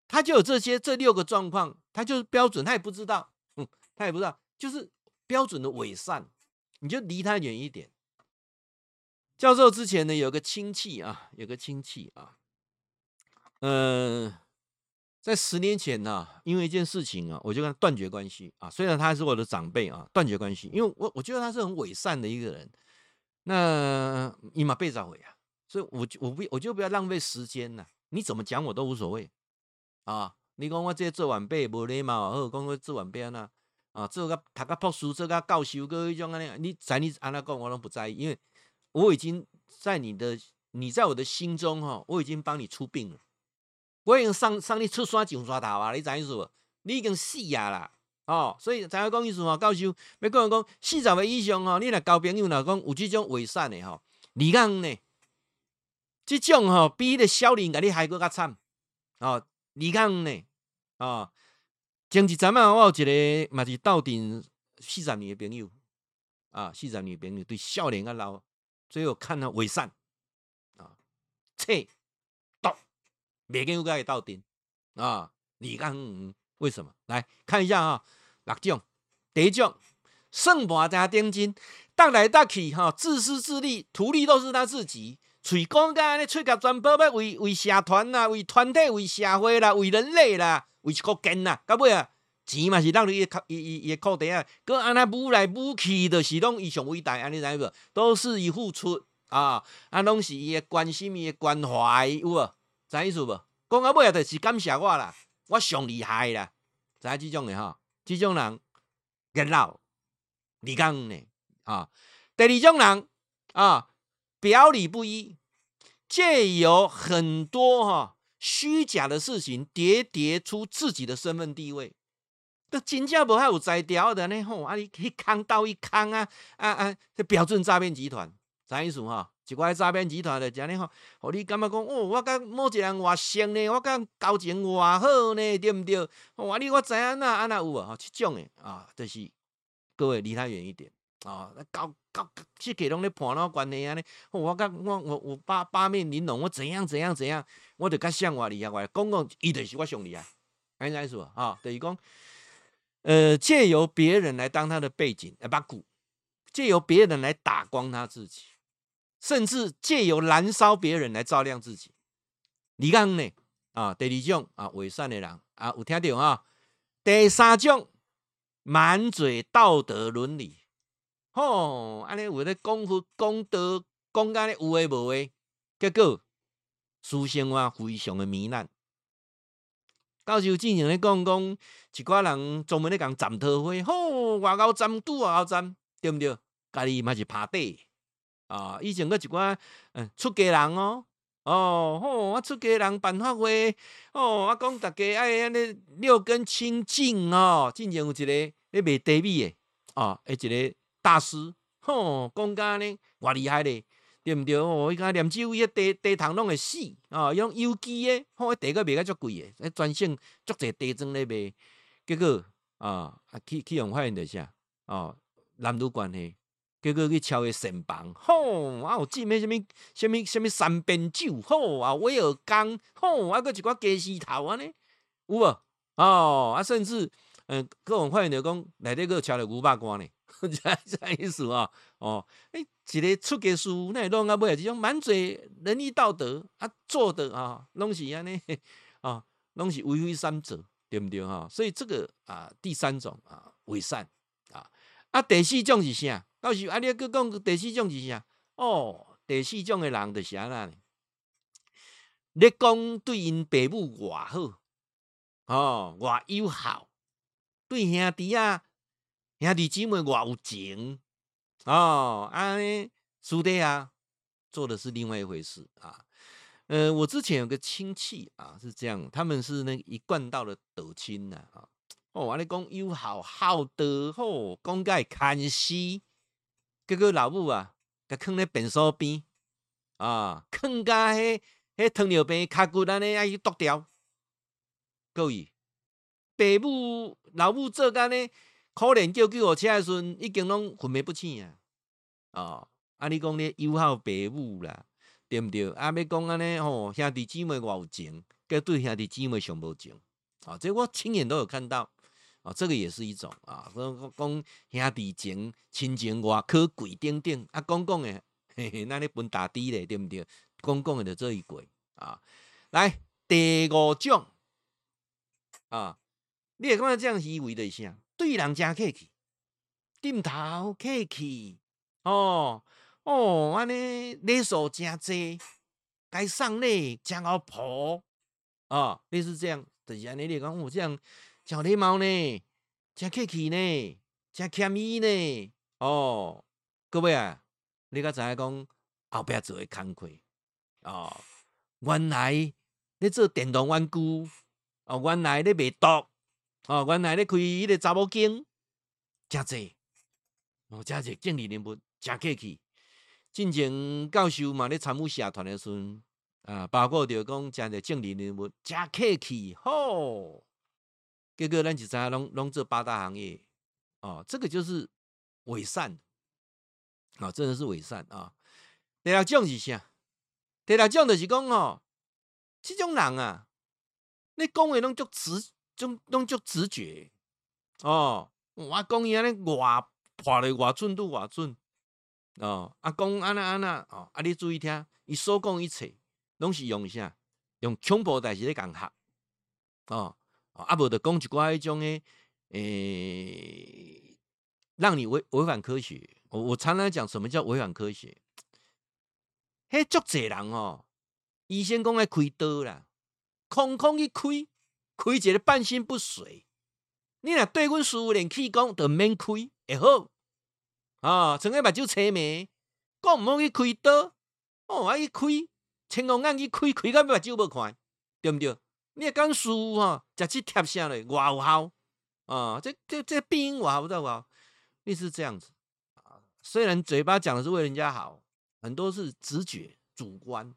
他就有这些这六个状况，他就是标准，他也不知道，嗯，他也不知道，就是标准的伪善，你就离他远一点。教授之前呢有个亲戚啊，有个亲戚啊，嗯、在十年前呢、啊，因为一件事情啊，我就跟他断绝关系啊，虽然他是我的长辈啊，断绝关系，因为我我觉得他是很伪善的一个人，那你嘛被找回啊。所以我就我不我就不要浪费时间了。你怎么讲我都无所谓啊！你讲我这做晚辈无礼貌，好讲我做晚辈啊，啊，做个读个博士，做个教授，各一种安尼，你在你安那讲我都不在意，因为我已经在你的你在我的心中哈，我已经帮你出殡了，我已经上上你出山上山头啊！你知意思无？你已经死呀啦！哦，所以才会讲意思哦，教授要讲讲四十岁以上哦，你若交朋友若讲有这种伪善的哈，你讲呢？这种吼、比迄个少年甲你还搁较惨哦！你讲呢？哦，前一阵啊，我有一个嘛是斗阵四十年的朋友啊，四十年的朋友对少年啊老，最后看到伪善啊，切毒，每个人都斗阵啊！你讲、嗯、为什么？来看一下啊、六种，第一种，算盘加定金，斗来斗去哈，自私自利，图利都是他自己。嘴讲甲安尼，喙甲全部要为为社团啦，为团体，为社会啦，为人类啦，为国建啦，到尾啊，钱嘛是让你伊伊伊个裤底啊，搁安尼舞来舞去，就是拢伊上伟大，安尼知无？都是伊付出啊，啊，拢是伊个关心，伊个关怀，有无？知意思无？讲到尾啊，就是感谢我啦，我上厉害啦，知影即种诶吼，即种人热闹，你讲呢？啊，第二种人啊。表里不一，借由很多哈虚假的事情叠叠出自己的身份地位，都真正无还有在调的呢吼，啊你一坑到一坑啊啊啊！这标准诈骗集团，啥意思哈？一个诈骗集团的这样吼，哦你感觉讲哦，我甲某一人偌熟呢，我甲交情偌好呢，对不对？哦，你我知影那安那有啊？这种的啊，就是各位离他远一点啊，搞。搞去给拢咧盘咯关系安尼，我甲我我我八八面玲珑，我怎样怎样怎样，我就较像我厉害，我讲讲伊就是我上厉害，安尼说啊，等于讲，呃，借由别人来当他的背景，来把鼓，借由别人来打光他自己，甚至借由燃烧别人来照亮自己。你讲呢？啊，第二种啊，伪善的人啊，有听到啊？第三种，满嘴道德伦理。吼，安尼有咧功夫、功德、讲甲咧有诶无诶，结果私生活非常诶糜烂。教授之前咧讲讲，一寡人专门咧讲斩桃花，吼，外高斩，拄外高斩，对毋对？家己嘛是拍底啊！以前阁一寡嗯出家人哦，哦吼，我出家人办法会，哦，我讲逐家爱安尼六根清净哦。之前有一个咧卖茶米诶，哦，诶一个。大师，吼，讲甲呢，偌厉害咧，对毋对？哦，伊讲念珠伊个茶茶汤拢会死，哦，用有机诶，吼，茶个卖甲足贵诶，专省足侪茶庄咧卖，结果啊，去去用发现着啥？哦，男女关系，结果去超伊神房，吼，啊有浸迄什物什物什物三边酒，吼，啊威尔刚，吼，啊搁一寡鸡丝头安尼，有无？哦，啊甚至。嗯，各种发现着讲内底个敲了五百关呢，这这意思啊？哦，诶，一个出家师，那拢啊买这种满嘴仁义道德啊，做的啊，拢是安尼啊，拢是为非三者，对不对哈？所以这个啊，第三种啊，伪善啊，啊，第四种是啥？到时啊，你搁讲第四种是啥？哦，第四种的人就是安那，你讲对因爸母偌好，哦，偌友好。对兄弟啊，兄弟姊妹偌有情哦，安尼师弟啊，做的是另外一回事啊。呃，我之前有个亲戚啊，是这样，他们是那一贯道的德亲呐啊。哦，安尼讲友好好德好，讲甲会牵丝，结果老母啊，甲囥咧便所边啊，囥甲迄迄糖尿病脚骨安尼啊去剁掉，各位。父母老母做干呢？可怜叫救护车的时阵，已经拢昏迷不醒啊！哦，啊，你讲咧友好父母啦，对不对？啊，要讲安尼吼，兄弟姊妹偌有情，佮对兄弟姊妹上无情啊！这我亲眼都有看到啊，这个也是一种啊。讲讲兄弟情、亲情偌可贵，等等啊，讲讲诶，嘿嘿，那你分大滴咧，对不对？讲讲诶，就这一轨啊。来第五种啊。你会感觉这样以为的啥？对人真客气，点头客气，哦哦，安尼礼数真济，该送礼真好抱，啊，类似这样，就是安尼。你讲我这样真礼貌呢，真客气呢，真谦伊呢，哦，各位啊，你刚才讲后壁做的工课，哦，原来你做电动玩具，哦，原来你卖毒。哦，原来咧开迄个查某间，真济，哦，真济经理人物，真客气。进前教授嘛咧参与社团的时阵，啊，包括着讲真济经理人物，真客气，吼。结果咱就知影拢拢做八大行业，哦，这个就是伪善，哦，真的是伪善啊、哦。第六种是啥？第六种就是讲哦，这种人啊，你讲话拢足直。种拢足直觉哦，我讲伊安尼外破咧偌准拄偌准哦，啊讲安那安那哦，啊你注意听，伊所讲一切拢是用啥？用恐怖代志咧讲学哦，啊无得讲一寡迄种诶，诶、欸，让你违违反科学。我我常常讲什么叫违反科学？迄足济人哦，医生讲爱开刀啦，空空一开。开一个半身不遂，你若对阮师傅练气功，都免开会好啊！睁个目睭青眉，讲毋好去开刀哦，啊去开，青龙眼去开，开到目睭无看，对毋对？你若讲师傅哈，食去贴啥嘞？外有效啊！这这这病外有在无？你是这样子啊？虽然嘴巴讲的是为人家好，很多是直觉、主观，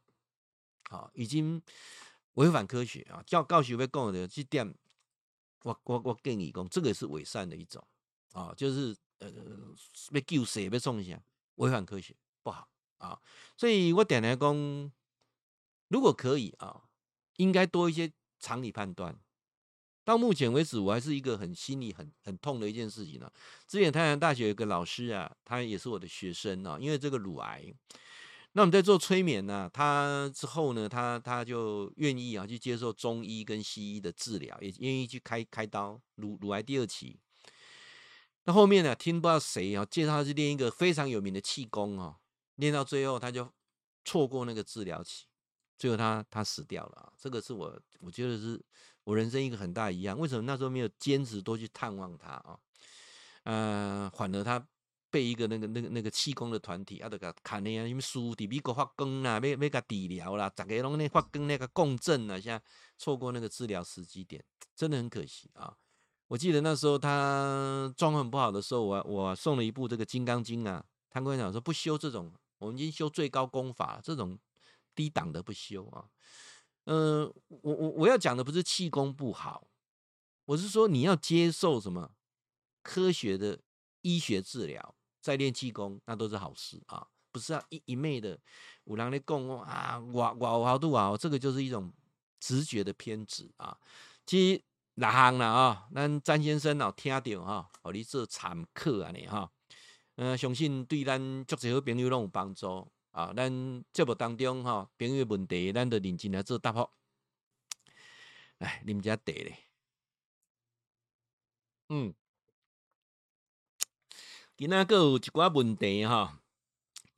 好，已经。违反科学啊！教教学会讲的这点，我我我建议讲，这个是伪善的一种啊，就是呃，要救谁被送下，违反科学不好啊。所以我点来讲，如果可以啊，应该多一些常理判断。到目前为止，我还是一个很心里很很痛的一件事情呢、啊。之前太阳大学有个老师啊，他也是我的学生啊，因为这个乳癌。那我们在做催眠呢、他之后呢，他他就愿意啊去接受中医跟西医的治疗，也愿意去开开刀，乳乳癌第二期。那后面呢，听不知道谁啊介绍他去练一个非常有名的气功啊，练到最后他就错过那个治疗期，最后他他死掉了啊。这个是我我觉得是我人生一个很大遗憾。为什么那时候没有坚持多去探望他啊？呃，反而他。被一个那个那个那个气功的团体啊，都个看呢，因为书在美国发光啦，要要个治疗啦，大家拢咧发光那个共振啊，现在错过那个治疗时机点，真的很可惜啊。我记得那时候他状况很不好的时候，我我送了一部这个《金刚经》啊。他跟我讲说不修这种，我们已经修最高功法，这种低档的不修啊。嗯、我我我要讲的不是气功不好，我是说你要接受什么科学的医学治疗，再练气功，那都是好事啊。不是要一一昧的有人在讲啊，我我好度啊，这个就是一种直觉的偏执啊。其实哪行了啊？咱詹先生哦，听到哈，哦，你做参考啊，你哈，嗯，相信对咱足侪好朋友拢有帮助啊。咱节目当中哈，朋友问题，咱都认真来做答复。来，你们家得嘞，嗯，今仔个有一寡问题哈。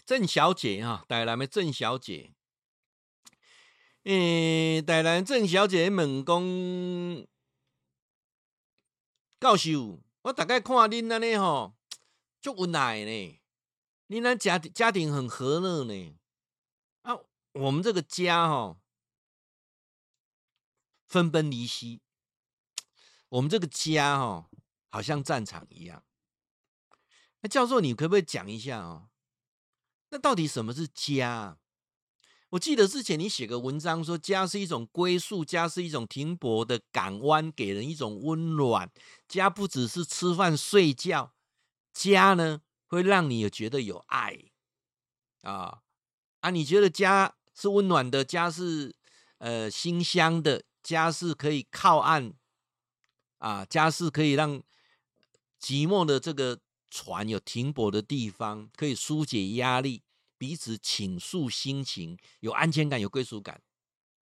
郑小姐哈，台南的郑小姐，诶、欸，台南郑小姐问讲，教授，我大概看恁安尼吼，足有爱呢，恁那家家庭很和乐呢，啊，我们这个家哈，分崩离析，我们这个家哈，好像战场一样。那教授，你可不可以讲一下哦？那到底什么是家？我记得之前你写个文章说，家是一种归宿，家是一种停泊的港湾，给人一种温暖。家不只是吃饭睡觉，家呢会让你有觉得有爱啊啊！你觉得家是温暖的，家是呃馨香的，家是可以靠岸啊，家是可以让寂寞的这个。船有停泊的地方，可以纾解压力，彼此倾诉心情，有安全感，有归属感。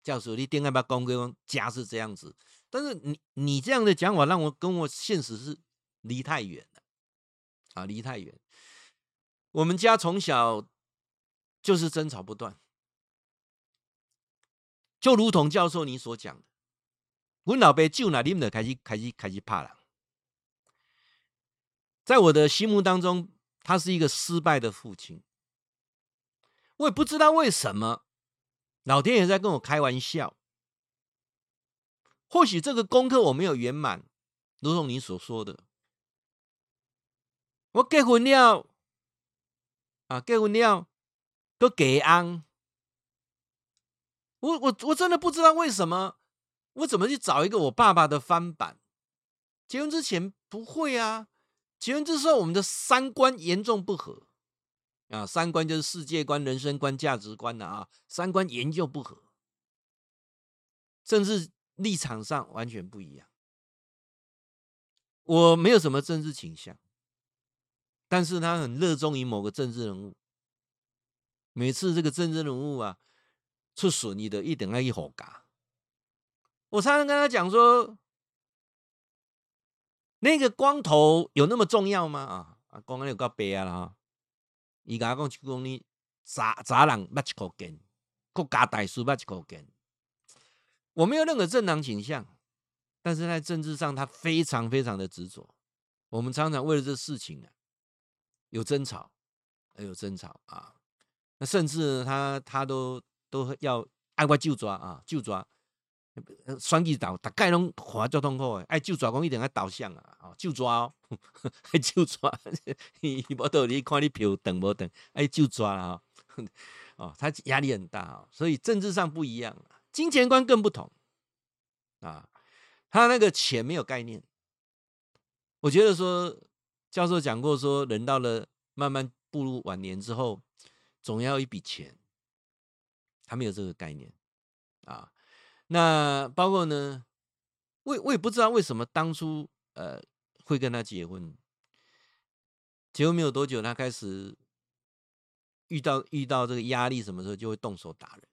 教授，你点解把讲给家是这样子？但是你你这样的讲法，让我跟我现实是离太远了啊，离太远。我们家从小就是争吵不断，就如同教授你所讲的，我老爸就那里面开始开始开始怕了。在我的心目当中，他是一个失败的父亲。我也不知道为什么，老天爷在跟我开玩笑。或许这个功课我没有圆满，如同你所说的，我结婚了，啊，结婚了，都给安。我我我真的不知道为什么，我怎么去找一个我爸爸的翻版？结婚之前不会啊。结婚之后，我们的三观严重不合啊！三观就是世界观、人生观、价值观的啊！三观严重不合，政治立场上完全不一样。我没有什么政治倾向，但是他很热衷于某个政治人物。每次这个政治人物啊出损益的，一定要一火嘎。我常常跟他讲说。那个光头有那么重要吗？啊啊，光头有够白啊啦！伊甲我讲，就讲你查查人捌一口根，国家大事捌一口根。我没有任何政党倾向，但是在政治上，他非常非常的执着。我们常常为了这事情啊，有争吵，有争吵啊。那甚至他他都都要爱我就抓啊，就抓。选举导大概拢活交通苦诶，爱就抓讲一定爱导向啊，哦就抓哦，爱就抓，伊无道理看你票等无等，爱就抓啊，哦，他压力很大啊，所以政治上不一样，金钱观更不同啊，他那个钱没有概念，我觉得说教授讲过说，人到了慢慢步入晚年之后，总要一笔钱，他没有这个概念啊。那包括呢，我我也不知道为什么当初呃会跟他结婚，结婚没有多久，他开始遇到遇到这个压力，什么时候就会动手打人，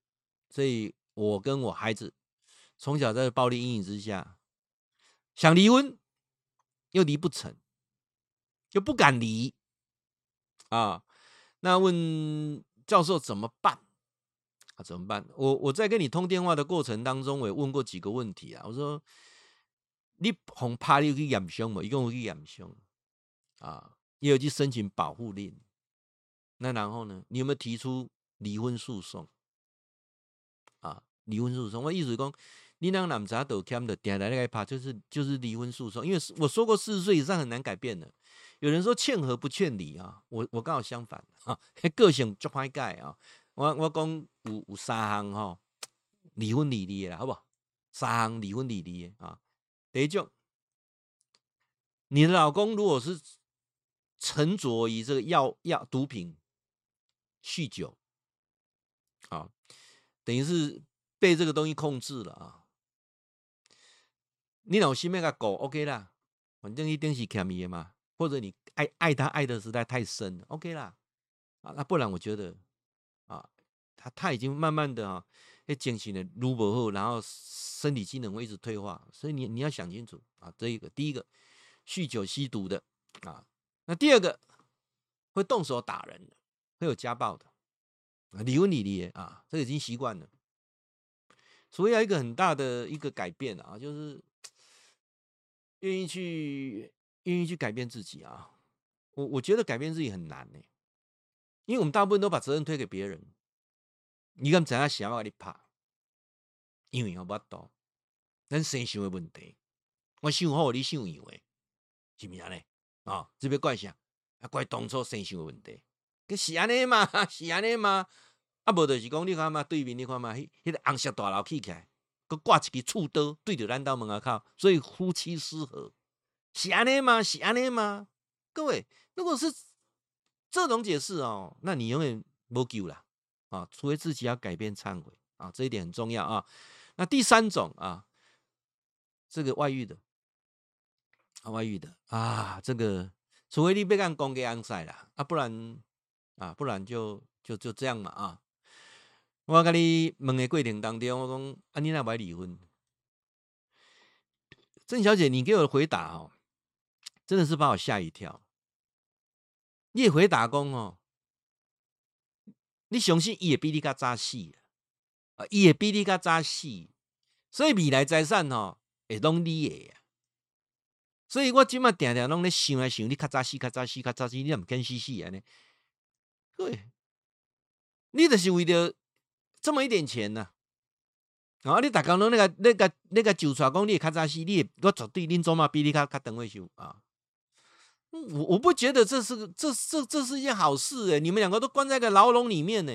所以我跟我孩子从小在暴力阴影之下，想离婚又离不成，又不敢离啊。那问教授怎么办？啊，怎么办？我我在跟你通电话的过程当中，我也问过几个问题啊。我说：“你恐怕你有去验伤吗？一共有去验凶啊？也有去申请保护令。那然后呢？你有没有提出离婚诉讼？啊，离婚诉讼？我意思是说，你让男仔都欠的点来那个怕，就是就是离婚诉讼，因为我说过四十岁以上很难改变的。有人说劝和不劝离啊，我我刚好相反啊，个性足歹改啊。我我讲有有三项吼，离婚离离的好不好？三项离婚离离的啊。第一种，你的老公如果是沉着于这个药药毒品、酗酒，啊，等于是被这个东西控制了啊。你老心那个狗 OK 啦，反正一定是欠伊的嘛，或者你爱爱他爱的实在太深，OK 啦，啊，那不然我觉得，他他已经慢慢的啊，精神的如不后，然后身体机能会一直退化，所以你你要想清楚啊，这一个第一个酗酒吸毒的啊，那第二个会动手打人的，会有家暴的，离婚离离啊，这已经习惯了，所以要一个很大的一个改变啊，就是。愿意去，愿意去改变自己啊！我我觉得改变自己很难呢，因为我们大部分都把责任推给别人。你敢怎样想要给你拍？因为我不懂，咱生想的问题，我想好，你想以为是毋是呢？啊，这边怪谁？啊，怪当初生想的问题。是安尼嘛，是安尼嘛？啊，无就是讲你看嘛，对面你看嘛，迄迄个红色大楼起起来。搁挂一支厝刀对着咱家门啊口，所以夫妻失和，是安尼吗？是安尼吗？各位，如果是这种解释哦，那你永远无救了啊！除非自己要改变忏悔啊，这一点很重要啊。那第三种啊，这个外遇的，啊，外遇的啊，这个除非你别干公给安塞了啊，不然啊，不然就就就这样嘛啊。我跟你问的过程当中，我讲啊，你那不离婚？郑小姐，你给我的回答哦，真的是把我吓一跳。你也回答讲哦，你相信伊会比你较早死啊，伊会比你较早死，所以未来财产哦会拢你的呀。所以我今麦定定拢咧想来想，你较早死，较早死，较早死，你也唔肯死死安尼。对，你就是为着。这么一点钱呢、啊？啊，你大家拢那个、那个、那个就出来讲，你较早死，你我绝对恁总嘛比你较较长会受啊！我我不觉得这是个这这这是一件好事哎！你们两个都关在个牢笼里面呢，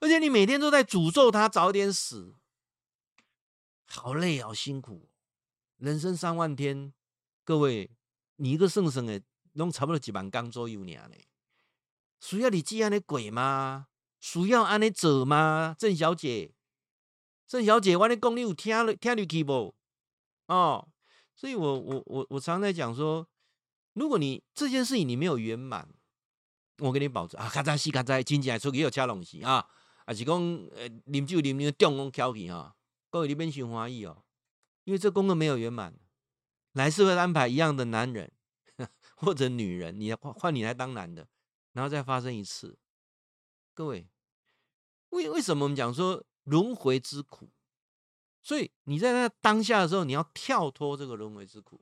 而且你每天都在诅咒他早点死，好累好辛苦，人生三万天，各位，你一个圣生哎，弄差不多几万刚左右呢，需要你这样的鬼吗？需要安尼做吗，郑小姐？郑小姐，我跟你讲，你有听了听入去不？哦，所以我我我我常在讲说，如果你这件事情你没有圆满，我给你保证啊，咔嚓西咔嚓，真正出去有车龙戏啊，还是讲呃，啉酒啉啉中风挑起哈，各位你别想欢喜哦，因为这功课没有圆满，来世会安排一样的男人 或者女人，你要换换你来当男的，然后再发生一次，各位。为为什么我们讲说轮回之苦？所以你在那当下的时候，你要跳脱这个轮回之苦。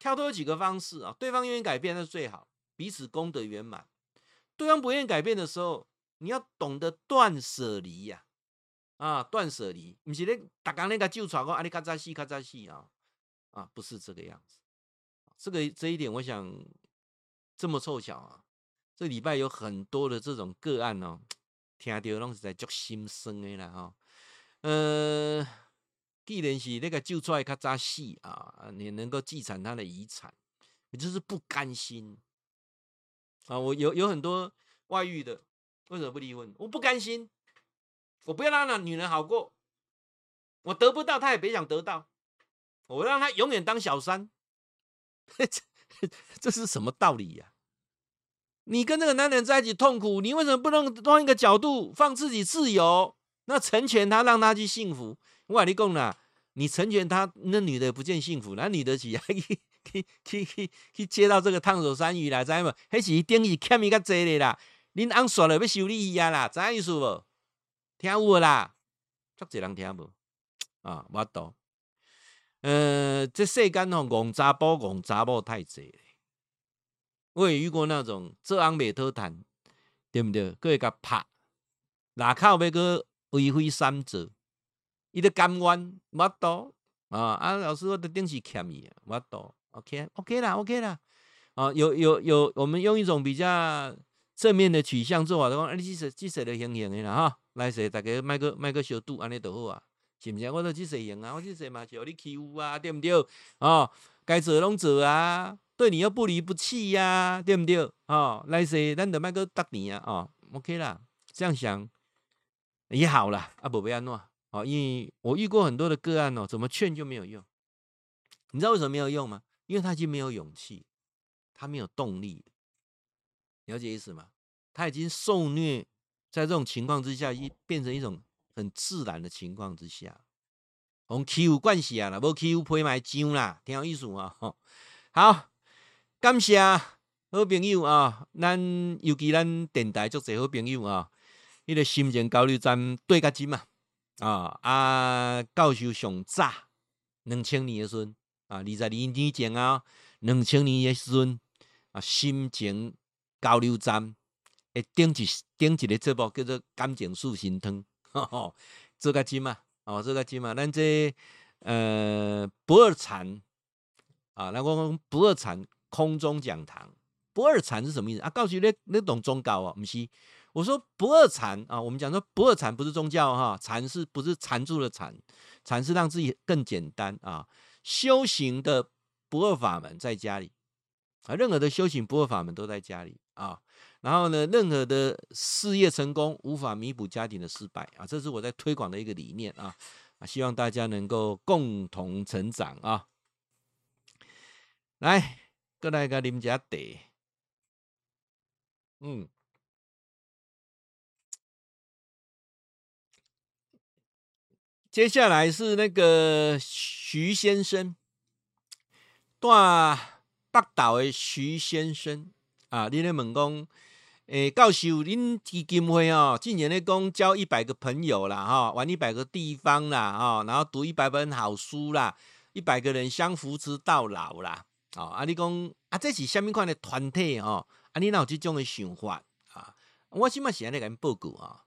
跳脱有几个方式啊？对方愿意改变那是最好，彼此功德圆满。对方不愿意改变的时候，你要懂得断舍离呀！啊，断舍离，不是你打刚那个旧传过阿里卡扎西卡扎西啊啊，不是这个样子。这个这一点，我想这么凑巧啊，这礼拜有很多的这种个案哦。听到拢是在足心酸的啦吼，呃，既然是那个救出来较早死啊，你能够继承他的遗产，你就是不甘心啊。我有有很多外遇的，为什么不离婚？我不甘心，我不要让那女人好过，我得不到，她也别想得到，我让她永远当小三，这是什么道理呀？你跟这个男人在一起痛苦，你为什么不能换一个角度放自己自由？那成全他，让他去幸福。我跟你讲啦，你成全他，那女的不见幸福，那女的去 去去去去去接到这个烫手山芋来，知无？迄是等于欠伊较济的啦。恁翁煞了要修理伊啊啦，知影意思无？听有无啦？足侪人听无？啊，我懂。呃，这世间吼，戆查甫戆查某太济。我也遇过那种这样没偷谈，对不对？各位个拍，哪靠要个为非三者，伊的甘愿，无多啊啊！老师，我的定是欠伊，无多，OK OK 啦，OK 啦。啊，有有有，我们用一种比较正面的取向做法，讲啊，你即说即说的行行的啦哈，来说大家卖个卖个小赌，安尼就好啊，是毋是？我都即说行啊，我即说嘛是互你欺负啊，对毋对？哦，该做拢做啊，对你又不离不弃呀、啊，对毋对？哦，来说咱就卖个搭年啊，哦，OK 啦，这样想也好啦，啊，无要安怎？哦，因为我遇过很多的个案哦，怎么劝就没有用。你知道为什么没有用吗？因为他已经没有勇气，他没有动力。了解意思吗？他已经受虐，在这种情况之下，一变成一种很自然的情况之下，从欺负惯势啊，啦，无欺负配买奖啦，挺有意思啊。好，感谢好朋友啊，咱尤其咱电台足侪好朋友啊，迄个心情交流站对甲金嘛。啊啊！教授上早，两千年的时阵啊，二十二年前啊，两千年的时阵啊，心情交流站会顶一顶一个节目叫做感情树心汤，做个金嘛，哦，做个金嘛，咱这呃不二禅啊，咱讲不二禅空中讲堂，不二禅是什么意思啊？教授你，你懂宗教啊？毋是。我说不二禅啊，我们讲说不二禅不是宗教哈，禅是不是禅住的禅？禅是让自己更简单啊。修行的不二法门在家里啊，任何的修行不二法门都在家里啊。然后呢，任何的事业成功无法弥补家庭的失败啊，这是我在推广的一个理念啊。希望大家能够共同成长啊。来，过来个啉家茶，嗯。接下来是那个徐先生，大北投的徐先生啊，你咧问讲，诶、欸，教授，恁基金会哦，今年咧讲交一百个朋友啦，哈，玩一百个地方啦，哈，然后读一百本好书啦，一百个人相扶持到老啦，哦，啊，你讲啊，这是虾米款的团体哦？啊，你哪有这种的想法啊？我起码写那个报告啊。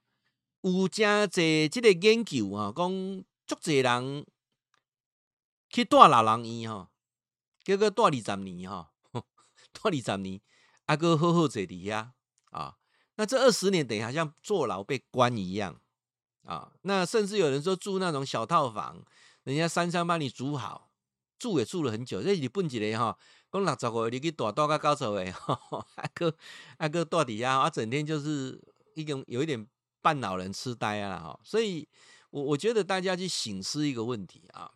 有真侪即个研究啊，讲足侪人去住老人院吼，结果住二十年吼，住二十年，啊，搁好好坐伫遐啊。那这二十年等于好像坐牢被关一样啊。那甚至有人说住那种小套房，人家三餐帮你煮好，住也住了很久。这日本一个吼，讲六十岁你去住住到九十岁，啊搁啊搁住伫遐，啊整天就是一种有一点。半老人痴呆啊，哈，所以我我觉得大家去醒思一个问题啊，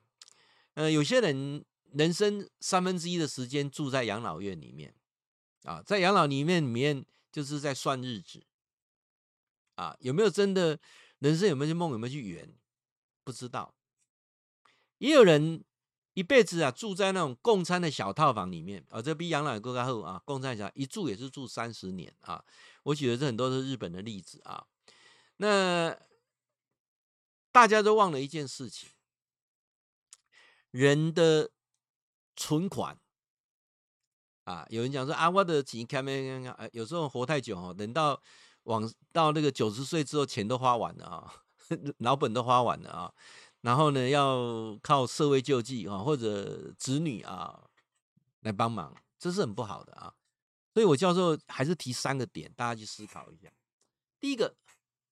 呃，有些人人生三分之一的时间住在养老院里面啊，在养老里面里面就是在算日子啊，有没有真的人生有没有梦有没有去圆？不知道，也有人一辈子啊住在那种共餐的小套房里面啊，这比养老更加厚啊，共餐小一住也是住三十年啊，我举的这很多是日本的例子啊。那大家都忘了一件事情，人的存款啊，有人讲说啊，我的钱看没看看，有时候活太久哦，等到往到那个九十岁之后，钱都花完了啊，老本都花完了啊，然后呢，要靠社会救济啊，或者子女啊来帮忙，这是很不好的啊。所以我教授还是提三个点，大家去思考一下。第一个。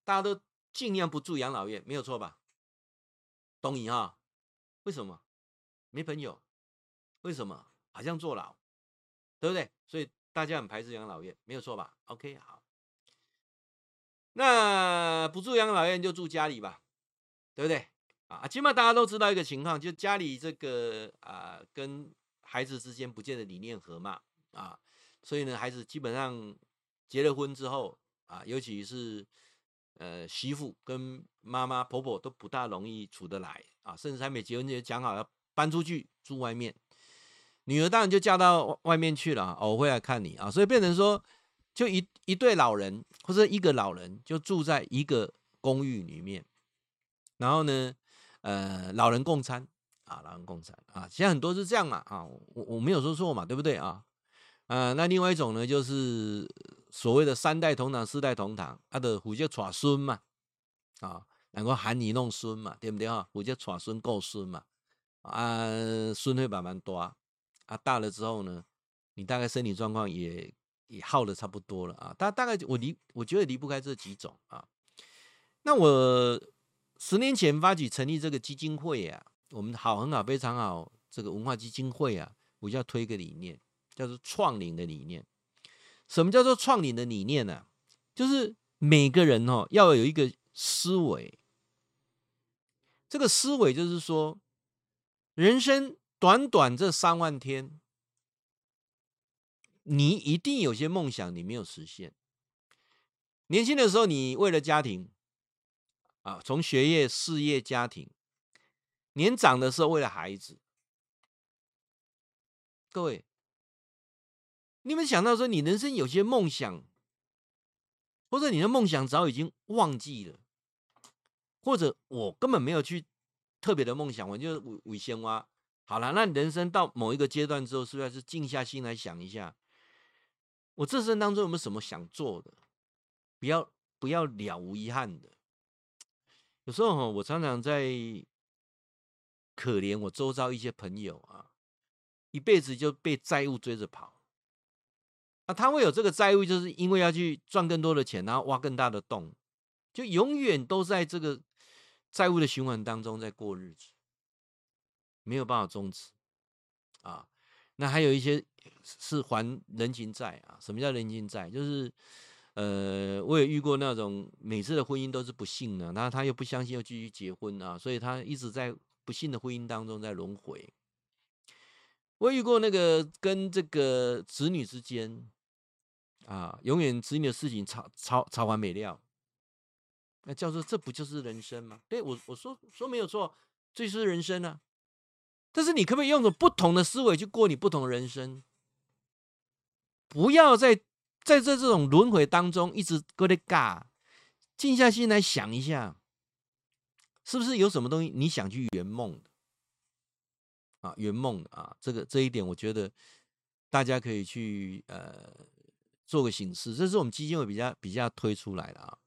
大家都尽量不住养老院，没有错吧？同意哈？为什么？没朋友？为什么？好像坐牢，对不对？所以大家很排斥养老院，没有错吧？OK，好。那不住养老院就住家里吧，对不对？啊，起码大家都知道一个情况，就家里这个啊，跟孩子之间不见得理念合嘛，啊，所以呢，孩子基本上结了婚之后啊，尤其是。呃，媳妇跟妈妈、婆婆都不大容易处得来啊，甚至还没结婚就讲好要搬出去住外面。女儿当然就嫁到外面去了，偶会来看你啊，所以变成说，就一一对老人或者一个老人就住在一个公寓里面，然后呢，呃，老人共餐啊，老人共餐啊，现在很多是这样嘛啊，我我没有说错嘛，对不对啊？呃，那另外一种呢，就是。所谓的三代同堂、四代同堂，他的虎就娶孙嘛，啊，然后喊你弄孙嘛，对不对哈？我就传孙够孙嘛，啊，孙会慢慢多，啊，大了之后呢，你大概身体状况也也耗的差不多了啊。大大概我离我觉得离不开这几种啊。那我十年前发起成立这个基金会啊，我们好很好非常好，这个文化基金会啊，我就要推一个理念，叫做创领的理念。什么叫做创领的理念呢、啊？就是每个人哦，要有一个思维。这个思维就是说，人生短短这三万天，你一定有些梦想你没有实现。年轻的时候，你为了家庭啊，从学业、事业、家庭；年长的时候，为了孩子。各位。你有没有想到说，你人生有些梦想，或者你的梦想早已经忘记了，或者我根本没有去特别的梦想，我就尾尾先挖好了。那你人生到某一个阶段之后，是不是要是静下心来想一下，我这生当中有没有什么想做的？不要不要了无遗憾的。有时候，我常常在可怜我周遭一些朋友啊，一辈子就被债务追着跑。那他会有这个债务，就是因为要去赚更多的钱，然后挖更大的洞，就永远都在这个债务的循环当中在过日子，没有办法终止啊。那还有一些是还人情债啊。什么叫人情债？就是呃，我也遇过那种每次的婚姻都是不幸的，然后他又不相信，又继续结婚啊，所以他一直在不幸的婚姻当中在轮回。我遇过那个跟这个子女之间。啊，永远子女的事情吵吵吵完没了，那叫做这不就是人生吗？对，我我说说没有错，这是人生啊。但是你可不可以用着不同的思维去过你不同的人生？不要在在这这种轮回当中一直搁在尬，静下心来想一下，是不是有什么东西你想去圆梦的？啊，圆梦啊，这个这一点我觉得大家可以去呃。做个形式，这是我们基金会比较比较推出来的啊。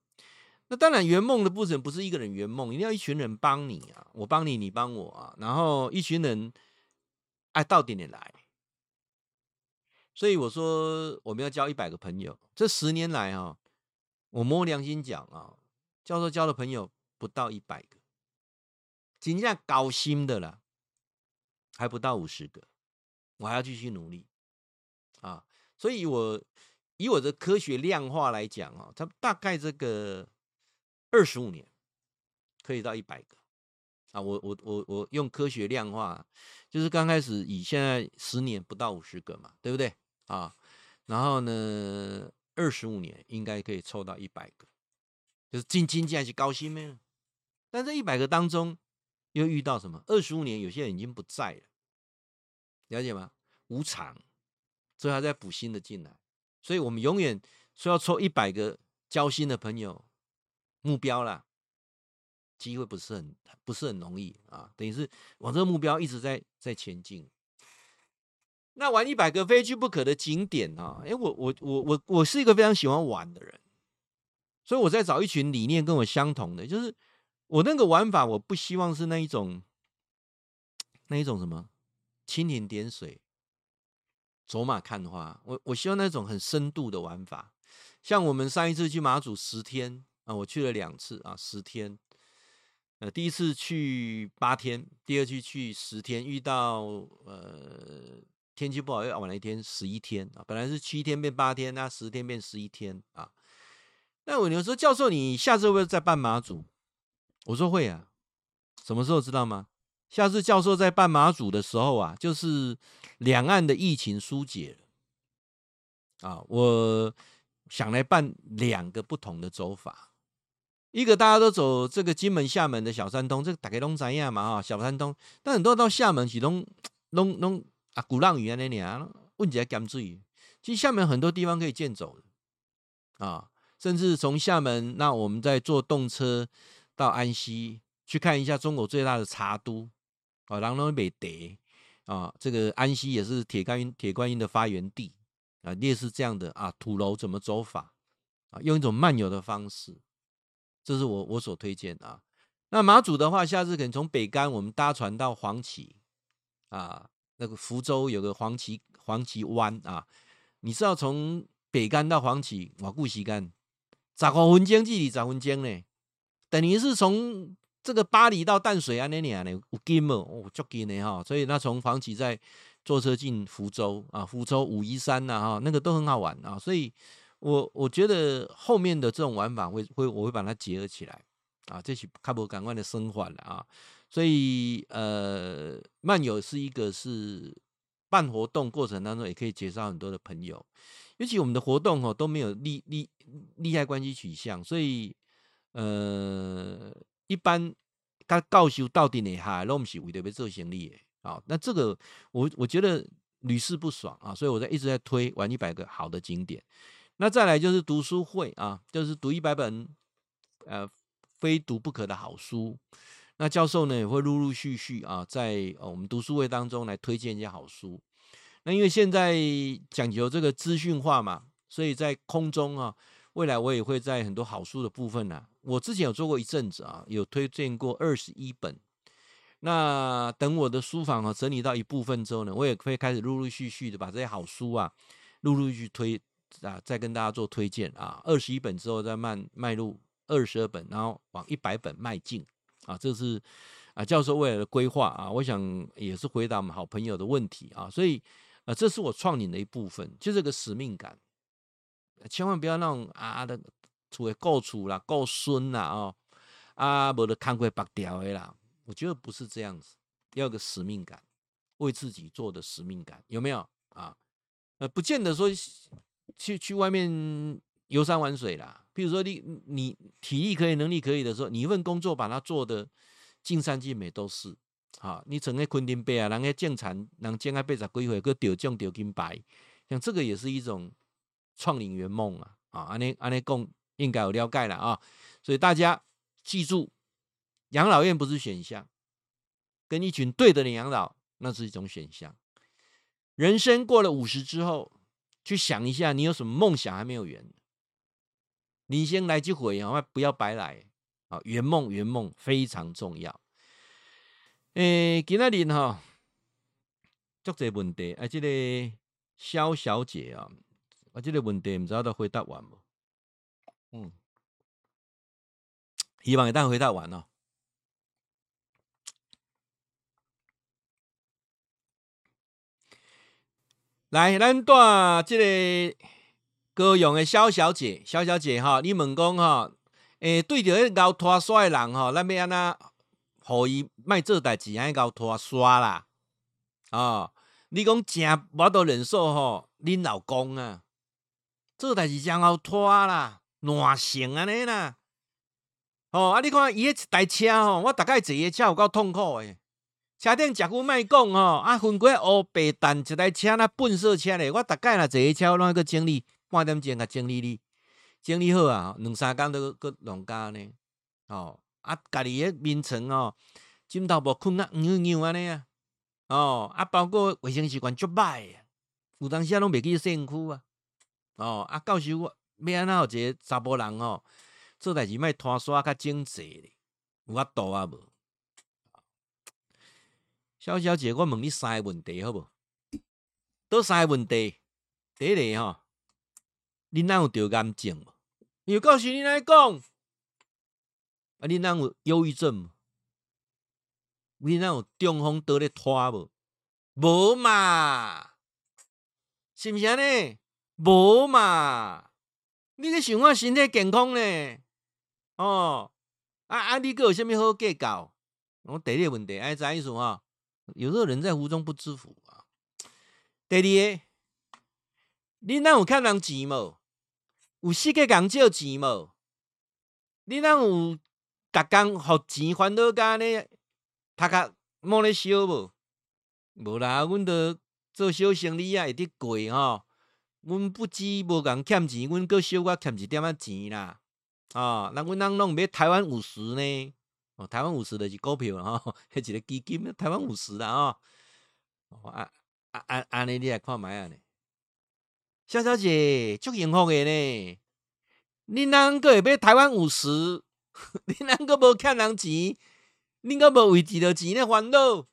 那当然，圆梦的部分不是一个人圆梦，一定要一群人帮你啊，我帮你，你帮我啊，然后一群人爱到点点来。所以我说，我们要交一百个朋友。这十年来啊，我摸良心讲啊，教授交的朋友不到一百个，真正高薪的了，还不到五十个，我还要继续努力啊。所以我。以我的科学量化来讲啊，它大概这个二十五年可以到一百个啊。我我我我用科学量化，就是刚开始以现在十年不到五十个嘛，对不对啊？然后呢，二十五年应该可以凑到一百个，就是进进进去高薪没？但这一百个当中又遇到什么？二十五年有些人已经不在了，了解吗？无常，所以还在补新的进来。所以我们永远说要抽一百个交心的朋友目标啦，机会不是很不是很容易啊，等于是往这个目标一直在在前进。那玩一百个非去不可的景点啊，哎，我我我我我是一个非常喜欢玩的人，所以我在找一群理念跟我相同的，就是我那个玩法，我不希望是那一种那一种什么蜻蜓点水。走马看花，我我希望那种很深度的玩法，像我们上一次去马祖十天啊，我去了两次啊，十天，呃，第一次去八天，第二次去十天，遇到呃天气不好又晚了一天，十一天啊，本来是七天变八天，那十天变十一天啊。那我有时候教授，你下次会不会再办马祖？我说会啊，什么时候知道吗？下次教授在办马祖的时候啊，就是两岸的疫情疏解啊，我想来办两个不同的走法，一个大家都走这个金门、厦门的小三通，这个大家都知道嘛哈，小三通，但很多到厦门是拢拢拢啊鼓浪屿啊那里啊问起来甘水，其实厦门很多地方可以健走的啊，甚至从厦门，那我们再坐动车到安溪去看一下中国最大的茶都。啊，然后美德啊，这个安溪也是铁观音铁观音的发源地啊，类似这样的啊，土楼怎么走法啊？用一种漫游的方式，这是我我所推荐啊。那马祖的话，下次可能从北竿我们搭船到黄岐啊，那个福州有个黄岐黄岐湾啊，你知道从北竿到黄岐哇，固溪竿，十五分钟距离，十分钟呢，等于是从这个巴黎到淡水啊那里呢，有近哦，足近的哈，所以那从黄岐再坐车进福州啊，福州武夷山呐哈，那个都很好玩啊，所以我我觉得后面的这种玩法会会我会把它结合起来。啊，这是卡博港湾的生活了啊，所以呃，漫游是一个是办活动过程当中也可以介绍很多的朋友，尤其我们的活动哦都没有利利利害关系取向，所以呃，一般他告诉到底呢哈，都不是为了要做生意的啊，那这个我我觉得屡试不爽啊，所以我在一直在推玩一百个好的景点，那再来就是读书会啊，就是读一百本呃。非读不可的好书，那教授呢也会陆陆续续啊，在我们读书会当中来推荐一些好书。那因为现在讲究这个资讯化嘛，所以在空中啊，未来我也会在很多好书的部分呢、啊，我之前有做过一阵子啊，有推荐过二十一本。那等我的书房啊整理到一部分之后呢，我也会开始陆陆续续的把这些好书啊，陆陆续续推啊，再跟大家做推荐啊。二十一本之后再慢迈入。二十二本，然后往一百本迈进啊！这是啊教授未来的规划啊，我想也是回答我们好朋友的问题啊。所以啊，这是我创领的一部分，就这个使命感。千万不要那种啊的处于够厝啦、够孙啦哦啊，无得看过白掉的啦。我觉得不是这样子，要有个使命感，为自己做的使命感有没有啊？呃，不见得说去去外面游山玩水啦。比如说你你体力可以，能力可以的时候，你一份工作把它做得尽善尽美都是啊。你整个昆汀杯啊，人家建产，人建个八十几岁，个得奖得金牌，像这个也是一种创领圆梦啊啊！安尼安尼讲应该有了解了啊。所以大家记住，养老院不是选项，跟一群对的人养老那是一种选项。人生过了五十之后，去想一下，你有什么梦想还没有圆？你先来几回啊，不要白来啊！圆梦圆梦非常重要。诶，今仔日哈，足侪问题，啊，这个肖小姐啊，啊，这个问题唔知道都回答完无？嗯，希望一旦回答完哦。来，咱带这个。高雄的萧小姐，萧小姐哈，你问讲哈，诶，对着迄咬拖刷的人哈，咱要安怎，互伊卖做代志，安咬拖刷啦，哦，你讲真无都忍受吼，恁老公啊，做代志真好拖啦，烂性安尼啦，哦，啊，你看伊迄一台车吼，我大概坐伊车有够痛苦诶，车顶食久卖讲吼，啊，分过乌白蛋一台车那粪色车咧，我大概若坐伊车，我拢个经历。半点钟啊，整理你整理好啊，两三工都搁弄家呢。哦，啊，家己个眠床哦，枕头无困啊，扭扭安尼啊。哦，啊，包括卫生习惯足歹啊，有当时啊拢袂记洗身躯啊。哦，啊，到时我要安怎有一个查甫人哦，做代志莫拖刷较整齐咧，有法度啊无？萧小姐，我问你三个问题好无？倒三个问题，第一个吼。你若有得癌症无？有告诉你来讲，啊，你若有忧郁症无？你若有中风得咧拖无？无嘛？是不是安尼？无嘛？你咧想我身体健康呢？哦，啊啊，你阁有啥物好计较？我第二个问题，哎，啥意思啊？有时候人在福中不知福啊。第二个，你哪有欠人钱无？有四个人借钱无？你哪有逐工互钱烦恼甲呢？头壳摸咧烧无？无啦，阮都做小生意啊，会得过吼。阮不止无共欠钱，阮阁小可欠一点仔钱啦。哦，那阮人拢买台湾五十呢？哦，台湾五十着是股票啦，吼，迄一个基金，台湾五十啦，哦，啊啊啊，安尼你来看觅啊呢？萧小姐足幸福的呢，你啷个会买台湾五十？你哪个无欠人钱？你个无为几多钱咧烦恼？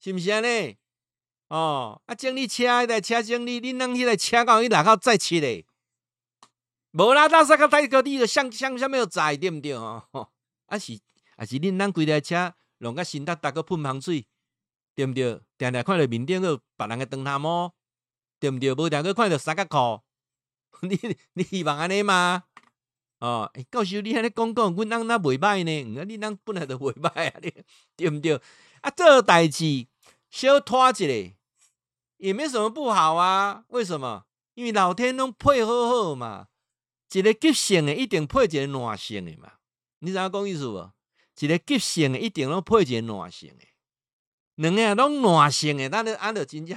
是不是安尼？哦，啊，整理车迄台车整理，恁人迄台车搞去哪口再切嘞？无啦，大三个太高你着，向向啥物要载，对不对哦？啊是啊是，恁人规台车弄个新搭搭个喷香水，对毋对？定定看到面顶个别人个灯塔么？对毋对？无定个看到三角裤，你你希望安尼吗？哦，告诉你安尼讲讲，阮人那袂歹呢，你人本来就袂歹啊，对毋对？啊，做代志小拖一下，也没什么不好啊。为什么？因为老天拢配好好嘛。一个急性的一定配一个暖性的嘛，你知影讲意思无？一个急性的一定拢配一个暖性的，两个拢暖性的，咱就按着真正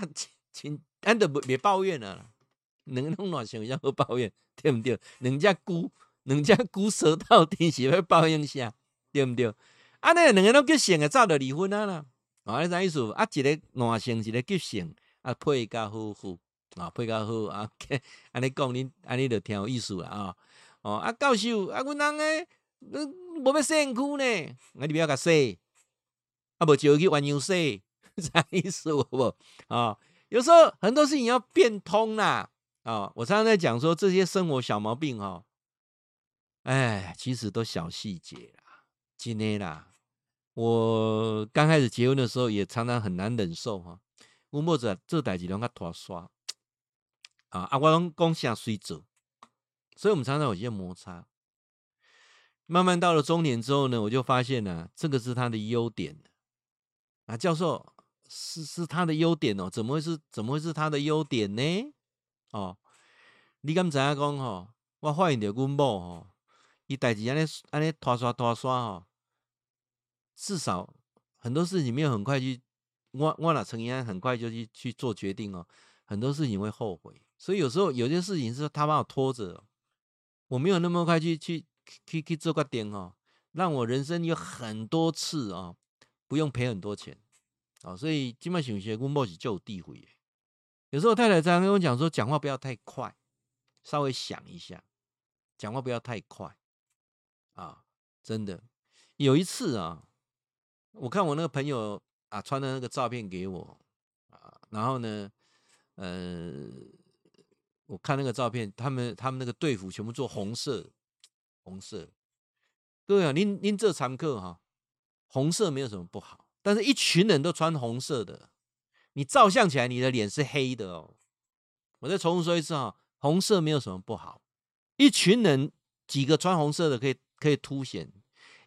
真，咱就袂抱怨啊。两个拢暖性，才好抱怨，对毋对？两只龟，两只龟舌到底是要抱怨啥？对毋对？啊，那两个拢急性的，早就离婚啊啦。啊，你知影意思？啊，一个暖性，一个急性，啊，配甲好好。啊，配较好啊，安尼讲，恁安尼就挺有意思啦啊！哦，啊，教授，啊，阮人诶，无要洗身躯呢，啊，你不要甲洗，啊，无就去玩游戏，啥意思无？啊，有时候很多事情要变通啦。啊，我常常在讲说这些生活小毛病哈，哎，其实都小细节啦，真的啦。我刚开始结婚的时候，也常常很难忍受哈，我莫者这代志拢较拖刷。啊啊！我拢讲啥随做，所以我们常常有些摩擦。慢慢到了中年之后呢，我就发现呢、啊，这个是他的优点。啊，教授是是他的优点哦，怎么会是怎么会是他的优点呢？哦，你敢知影讲吼？我发现到阮某吼，伊代志安尼安尼拖刷拖刷吼，至少很多事情没有很快去，我我那成安很快就去去做决定哦，很多事情会后悔。所以有时候有些事情是他把我拖着，我没有那么快去去去去做个点哦，让我人生有很多次啊，不用赔很多钱啊。所以基本上有些阮某是就有地位。有时候太太常常跟我讲说，讲话不要太快，稍微想一下，讲话不要太快啊。真的有一次啊，我看我那个朋友啊传的那个照片给我啊，然后呢，呃。我看那个照片，他们他们那个队服全部做红色，红色。各位啊，您您这常客哈，红色没有什么不好，但是一群人都穿红色的，你照相起来你的脸是黑的哦。我再重复说一次哈，红色没有什么不好，一群人几个穿红色的可以可以凸显，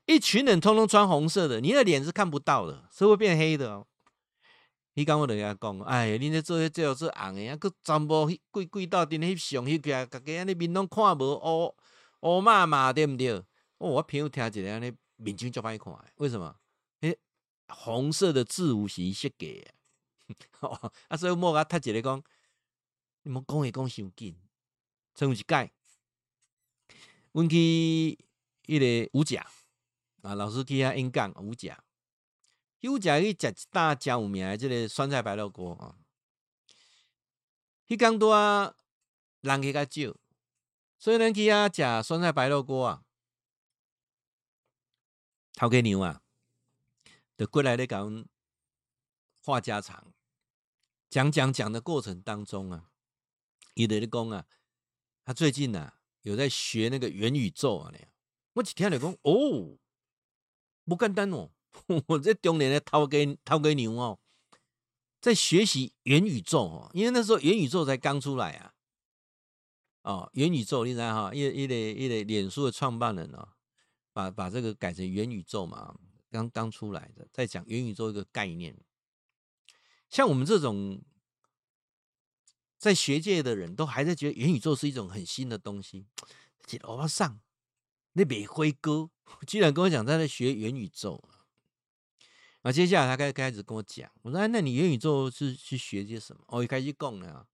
一群人通通穿红色的，你的脸是看不到的，是会变黑的哦。你讲我着甲讲，哎，恁咧做迄做做红诶，啊，佫全部迄跪跪到顶翕相翕起来，逐家安尼面拢看无乌乌麻麻，对毋对？哦，我朋友听一个安尼面睛足歹看，为什么？迄红色的字有是设计，啊，所以莫甲读一个讲，你莫讲话讲伤紧。曾有一摆，阮去迄个五甲啊，老师去遐演讲五甲。有食去食一大家有名的这个酸菜白肉锅啊，迄讲多人去较少，所以咱去遐食酸菜白肉锅啊，头家娘啊，就过来咧讲话家常，讲讲讲的过程当中啊，伊在咧讲啊，他最近啊有在学那个元宇宙啊，我一听就讲哦，不简单哦。我这中年的头家头家娘哦，在学习元宇宙哦，因为那时候元宇宙才刚出来啊。哦，元宇宙你知道哈，一一个一个脸书的创办人哦，把把这个改成元宇宙嘛，刚刚出来的，在讲元宇宙一个概念。像我们这种在学界的人都还在觉得元宇宙是一种很新的东西。而且欧巴上，那北辉哥 居然跟我讲他在学元宇宙。啊接下来他开开始跟我讲，我说：“，那你元宇宙是去学些什么？”哦，一开始讲了，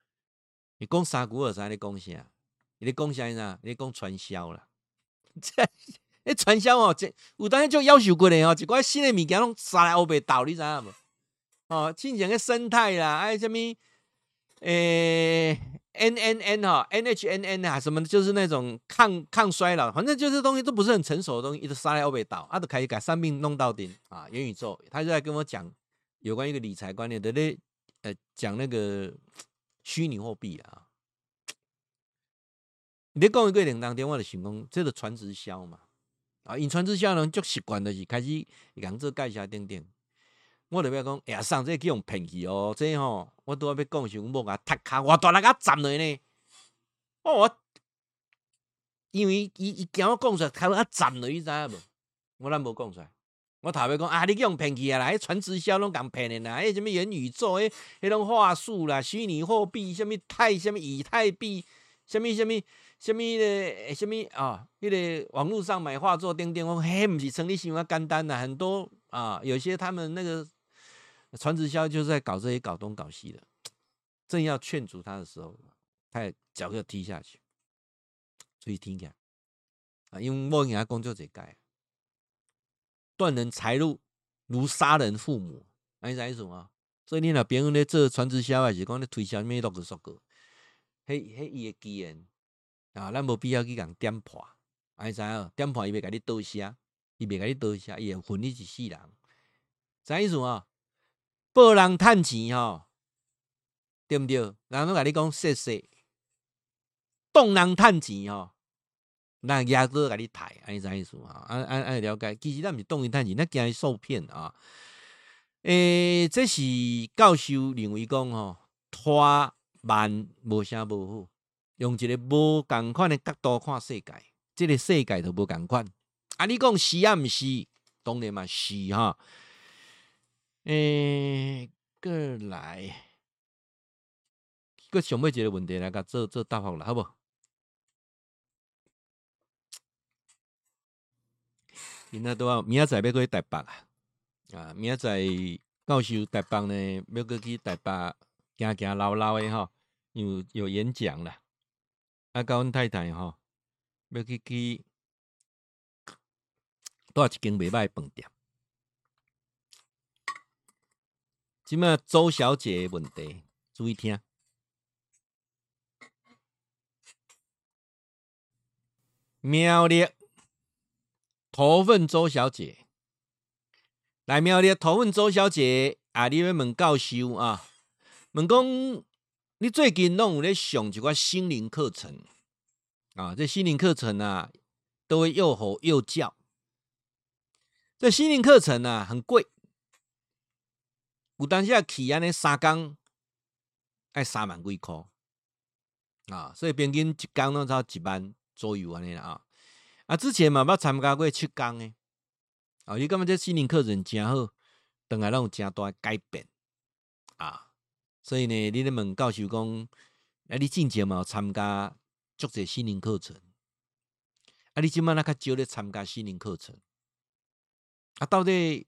你讲三股二三你讲啥？你讲啥？你讲传销了。这哎，传销哦，这有当然就要求过来哦，一寡新的物件拢杀来欧北倒，你知道吗？哦，进前个生态啦，哎，什么？诶、N N N 哈，N H N N 啊，什么就是那种抗抗衰老，反正就是东西都不是很成熟的东西，一直杀来欧北倒，他都开始改三病弄到顶啊，元宇宙，他就在跟我讲有关一个理财观念的那呃讲那个虚拟货币啊，你讲一个铃铛电话的成功，这个传直销嘛，啊，因传直销人就习惯的是开始讲这介绍等等。我就要讲，哎呀，上这去用骗去哦，这吼，我都要要讲时，我某甲踢卡，我大力甲斩落呢。哦，我因为伊伊惊我讲出来，他要斩落，你知影无？我咱无讲出来。我头尾讲啊，你去用骗去啊，啦，迄传直销拢共骗的啦，迄什么元宇宙，迄迄种话术啦，虚拟货币，什么泰，什么以太币，什么什么什么的，什么啊，迄、哦那个网络上买画作钉钉，我嘿，毋是成立想法简单呐，很多啊，有些他们那个。传直销就是在搞这些搞东搞西的，正要劝阻他的时候，他也脚就踢下去，注意听起来啊，因为我给他工作者改，断人财路如杀人父母，你知什么？所以你那别人咧做传直销还是讲咧推销咩都个说个，嘿嘿伊个机缘啊，咱无必要去共点破，你知啊？点破伊袂甲你倒下，伊袂甲你倒下，伊会混你一世人，知意思啊？报人趁钱吼，对毋对？人拢甲你讲谢谢，动人趁钱吼，那压都甲你抬，安尼啥意思啊？安安安了解，其实咱毋是动人趁钱，咱惊伊受骗啊。诶、这是教授认为讲吼，拖慢无啥无好，用一个无共款的角度看世界，这个世界都无共款。啊，你讲是啊，毋是？当然嘛是哈。诶，过来，个想要一个问题来甲做做答复啦，好不？今仔都要明仔载要去台北啊！啊，明仔载教授台北呢，要过去台北行行绕绕的吼，有有演讲啦。啊，甲阮太太吼，要去去 带一间袂歹饭店。什么周小姐的问题？注意听。苗栗头份周小姐来，苗栗头份周小姐啊，你要问教授啊？问讲你最近拢有咧上一寡心灵课程啊？这心灵课程啊，都会又吼又叫。这心灵课程啊，很贵。有当时啊，去安尼三工，爱三万几块啊，所以平均一工拢差一万左右安尼啦啊。啊，之前嘛捌参加过七工诶，啊，伊感觉这心灵课程真好，当然拢有真大诶改变啊。所以呢，你咧问教授讲，啊，你之前嘛有参加足侪心灵课程，啊，你即满那较少咧参加心灵课程，啊，到底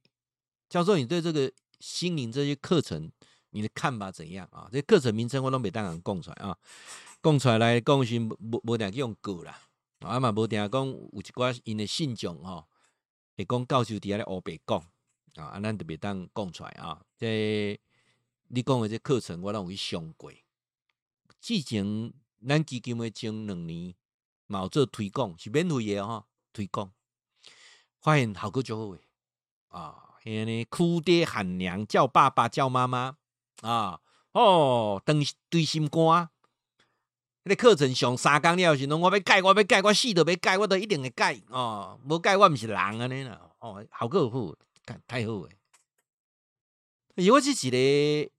教授你对这个？心灵这些课程，你的看法怎样啊？这课程名称我都没当然讲出来啊，讲出来来讲是无无定用过啦，啊嘛无定讲有一寡因的信众吼，会讲教授伫遐咧乌白讲啊，啊咱特别当讲出来啊。这你讲的这课程我拢有去上过，之前咱基金会前两年嘛有做推广，是免费的哈，推广发现效果就好诶啊。嘿呢，哭爹喊娘，叫爸爸叫妈妈啊！哦，等对心肝。那个课程上三讲了是侬，我要改，我要改，我死都要改，我都一定会改哦。无改，我毋是人安尼啦。哦，效果好，太好诶。因为是一个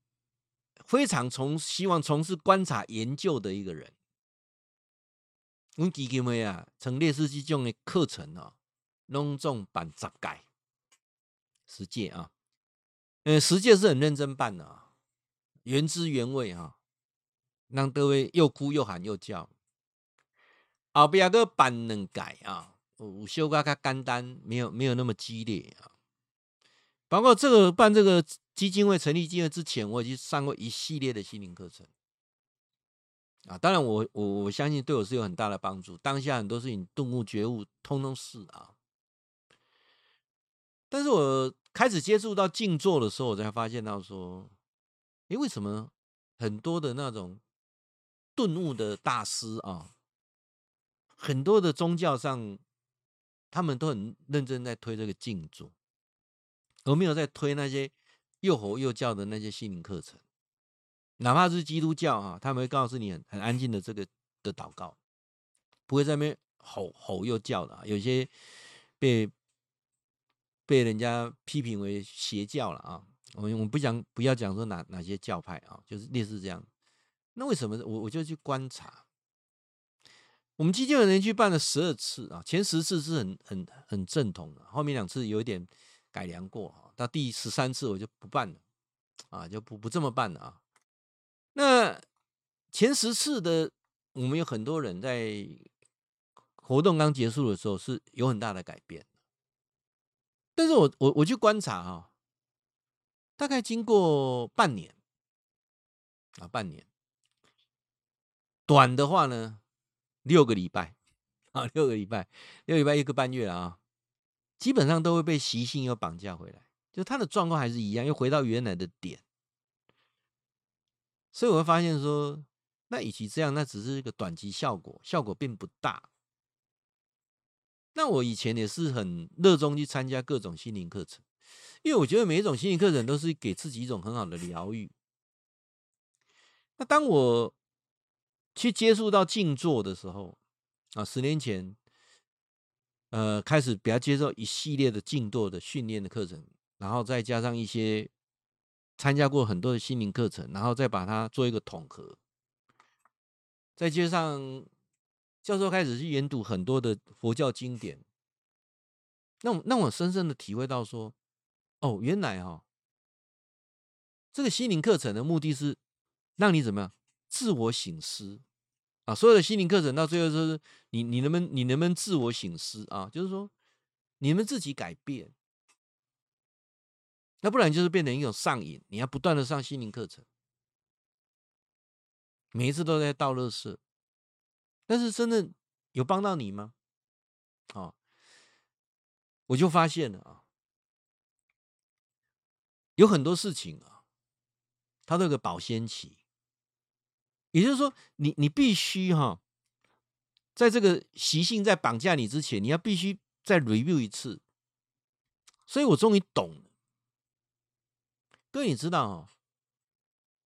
非常从希望从事观察研究的一个人。阮基金会啊，成立是这种的课程哦，拢总办十届。十届啊，呃，十届是很认真办的啊，原汁原味哈，让各位又哭又喊又叫。后边个办两改啊，有小可较简单，没有没有那么激烈啊。包括这个办这个基金会成立基金之前，我已经上过一系列的心灵课程啊。当然我，我我我相信对我是有很大的帮助。当下很多事情顿悟觉悟，通通是啊。但是我开始接触到静坐的时候，我才发现到说，诶，为什么很多的那种顿悟的大师啊，很多的宗教上，他们都很认真在推这个静坐，而没有在推那些又吼又叫的那些心灵课程。哪怕是基督教啊，他们会告诉你很很安静的这个的祷告，不会在那边吼吼又叫的。有些被被人家批评为邪教了啊。我我不讲不要讲说哪哪些教派啊，就是类似这样。那为什么我我就去观察？我们基金会连续办了十二次啊，前十次是很很很正统的，后面两次有一点改良过啊，到第十三次我就不办了啊，就不不这么办了啊。那前十次的我们有很多人在活动刚结束的时候是有很大的改变，但是我我我去观察哈，大概经过半年啊，半年。短的话呢，六个礼拜啊，六个礼拜，六礼拜一个半月啊，基本上都会被习性又绑架回来，就他的状况还是一样，又回到原来的点。所以我会发现说，那与其这样，那只是一个短期效果，效果并不大。那我以前也是很热衷去参加各种心灵课程，因为我觉得每一种心灵课程都是给自己一种很好的疗愈。那当我去接触到静坐的时候，啊，十年前，呃，开始比较接受一系列的静坐的训练的课程，然后再加上一些参加过很多的心灵课程，然后再把它做一个统合，再加上教授开始去研读很多的佛教经典，那我那我深深的体会到说，哦，原来哈、哦，这个心灵课程的目的是让你怎么样？自我省思啊，所有的心灵课程到最后就是你，你能不能，你能不能自我省思啊？就是说，你们自己改变，那不然就是变成一种上瘾，你要不断的上心灵课程，每一次都在倒垃圾，但是真的有帮到你吗？啊，我就发现了啊，有很多事情啊，它都有个保鲜期。也就是说你，你必须哈，在这个习性在绑架你之前，你要必须再 review 一次。所以我终于懂了。各位，你知道哈，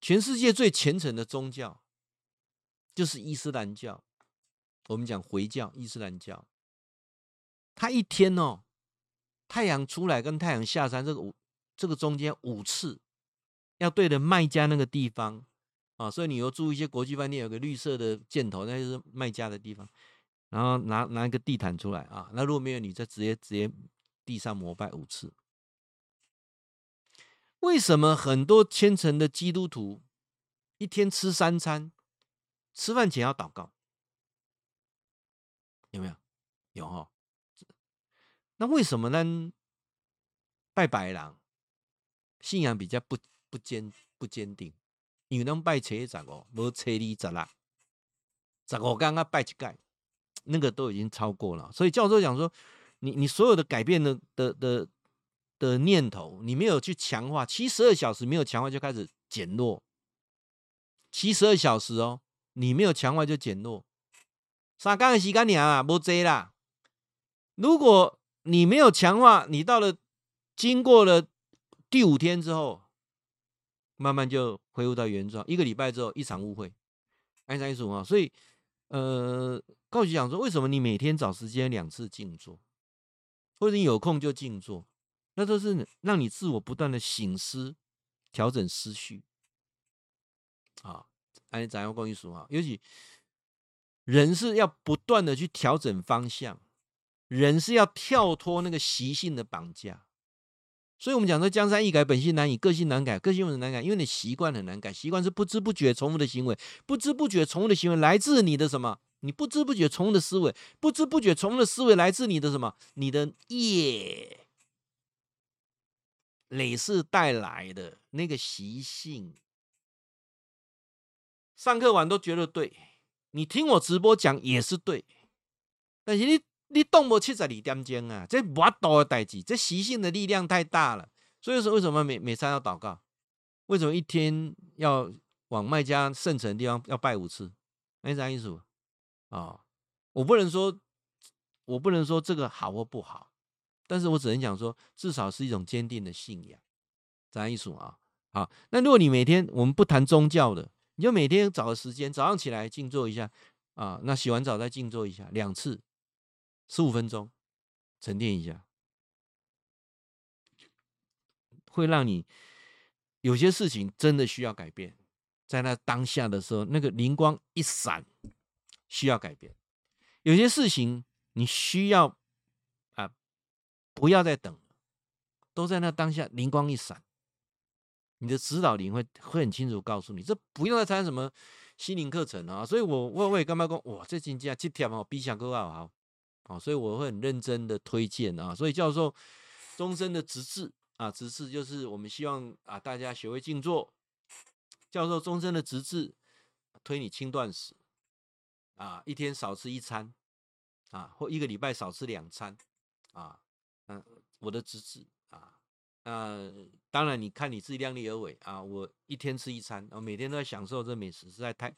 全世界最虔诚的宗教就是伊斯兰教。我们讲回教，伊斯兰教，他一天哦，太阳出来跟太阳下山这个五这个中间五次，要对着麦家那个地方。啊，所以你有住一些国际饭店，有个绿色的箭头，那就是麦家的地方。然后拿拿一个地毯出来啊，那如果没有，你再直接直接地上膜拜五次。为什么很多虔诚的基督徒一天吃三餐，吃饭前要祷告？有没有？有哈。那为什么呢？拜白狼，信仰比较不不坚不坚定。因为能拜初一十五，无初二十六，十五刚刚拜一盖，那个都已经超过了。所以教授讲说，你你所有的改变的的的的念头，你没有去强化，七十二小时没有强化就开始减弱。七十二小时哦，你没有强化就减弱。三天的时间啊，无济啦。如果你没有强化，你到了经过了第五天之后。慢慢就恢复到原状，一个礼拜之后一场误会，安三一数啊，所以呃，高级讲说，为什么你每天找时间两次静坐，或者你有空就静坐，那都是让你自我不断的醒思、调整思绪啊。安咱要关于说啊，尤其人是要不断的去调整方向，人是要跳脱那个习性的绑架。所以，我们讲说江山易改，本性难移，个性难改，个性很难改？因为你习惯很难改，习惯是不知不觉重复的行为，不知不觉重复的行为来自你的什么？你不知不觉重复的思维，不知不觉重复的思维来自你的什么？你的业累世带来的那个习性。上课完都觉得对，你听我直播讲也是对，但是你。你动不七十二点钟啊，这无多的代志，这习性的力量太大了。所以说，为什么每每餐要祷告？为什么一天要往麦加圣城的地方要拜五次？那啥意思？啊，我不能说，我不能说这个好或不好，但是我只能讲说，至少是一种坚定的信仰。啥意思啊？好，那如果你每天我们不谈宗教的，你就每天找个时间，早上起来静坐一下啊，那洗完澡再静坐一下，两次，十五分钟，沉淀一下，会让你有些事情真的需要改变，在那当下的时候，那个灵光一闪，需要改变。有些事情你需要啊，不要再等，都在那当下灵光一闪。你的指导灵会会很清楚告诉你，这不用再参加什么心灵课程啊。所以我我我也干嘛讲，哇，这真正这条哦比上个好好，好，所以我会很认真的推荐啊。所以教授终身的直志啊，直志就是我们希望啊大家学会静坐。教授终身的直志，推你轻断食啊，一天少吃一餐啊，或一个礼拜少吃两餐啊，嗯，我的直志。呃，当然，你看你自己量力而为啊。我一天吃一餐，我每天都在享受这美食，实在太、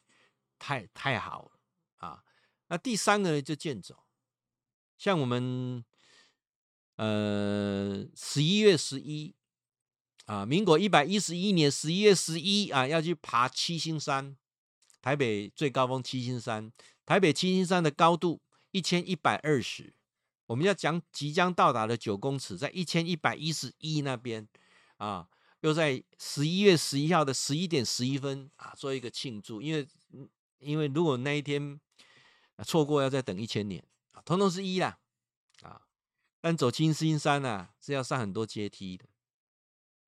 太、太好了啊。那第三个呢，就健走。像我们呃十一月十一啊，民国一百一十一年十一月十一啊，要去爬七星山，台北最高峰七星山，台北七星山的高度一千一百二十。我们要讲即将到达的九公尺，在一千一百一十一那边啊，又在十一月十一号的十一点十一分啊，做一个庆祝。因为，因为如果那一天错过，要再等一千年啊，通通是一啦啊。但走七星山啊，是要上很多阶梯的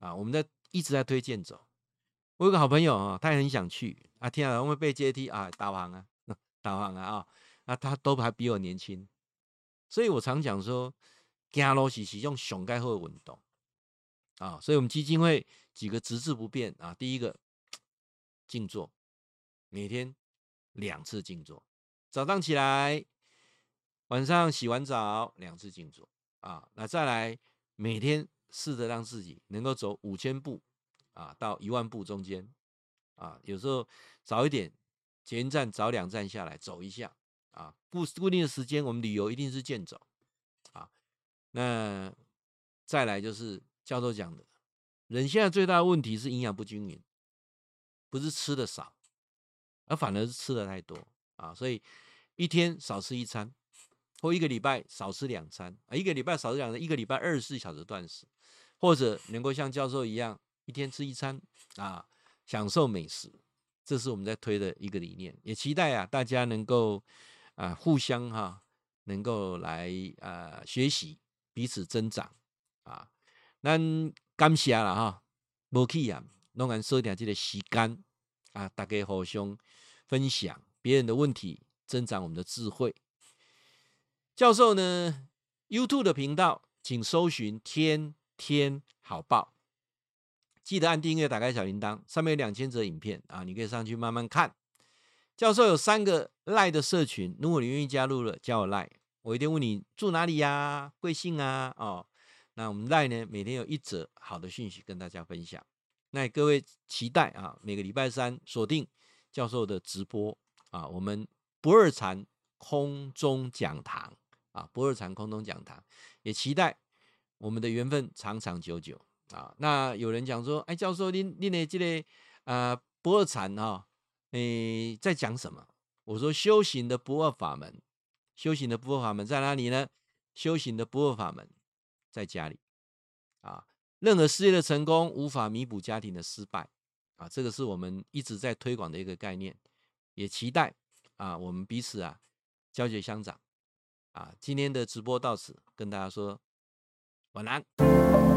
啊。我们在一直在推荐走。我有个好朋友啊，他也很想去啊。天啊，我们背阶梯啊，导航啊，导航啊啊，那他都还比我年轻。所以我常讲说，走路是是用上盖好的运动啊，所以我们基金会几个直志不变啊。第一个，静坐，每天两次静坐，早上起来，晚上洗完澡两次静坐啊。那再来，每天试着让自己能够走五千步啊到一万步中间啊，有时候早一点，捷运站早两站下来走一下。啊，固固定的时间，我们旅游一定是健走，啊，那再来就是教授讲的，人现在最大的问题是营养不均匀，不是吃的少，而反而是吃的太多啊，所以一天少吃一餐，或一个礼拜少吃两餐，啊，一个礼拜少吃两餐，一个礼拜二十四小时断食，或者能够像教授一样一天吃一餐啊，享受美食，这是我们在推的一个理念，也期待啊大家能够。啊，互相哈、能够来啊学习，彼此增长啊。那感谢了哈，无去啊，弄完收点这个时间啊，大家互相分享别人的问题，增长我们的智慧。教授呢，YouTube 的频道，请搜寻“天天好报”，记得按订阅，打开小铃铛，上面有两千则影片啊，你可以上去慢慢看。教授有三个赖的社群，如果你愿意加入了，加我赖，我一定问你住哪里呀、啊，贵姓啊？哦，那我们赖呢，每天有一则好的讯息跟大家分享。那各位期待啊，每个礼拜三锁定教授的直播啊，我们不二禅空中讲堂啊，不二禅空中讲堂，也期待我们的缘分长长久久啊。那有人讲说，哎，教授，您您的这个啊不二禅啊。诶，在讲什么？我说修行的不二法门，修行的不二法门在哪里呢？修行的不二法门在家里啊。任何事业的成功无法弥补家庭的失败啊，这个是我们一直在推广的一个概念，也期待啊我们彼此啊教学相长啊。今天的直播到此，跟大家说晚安。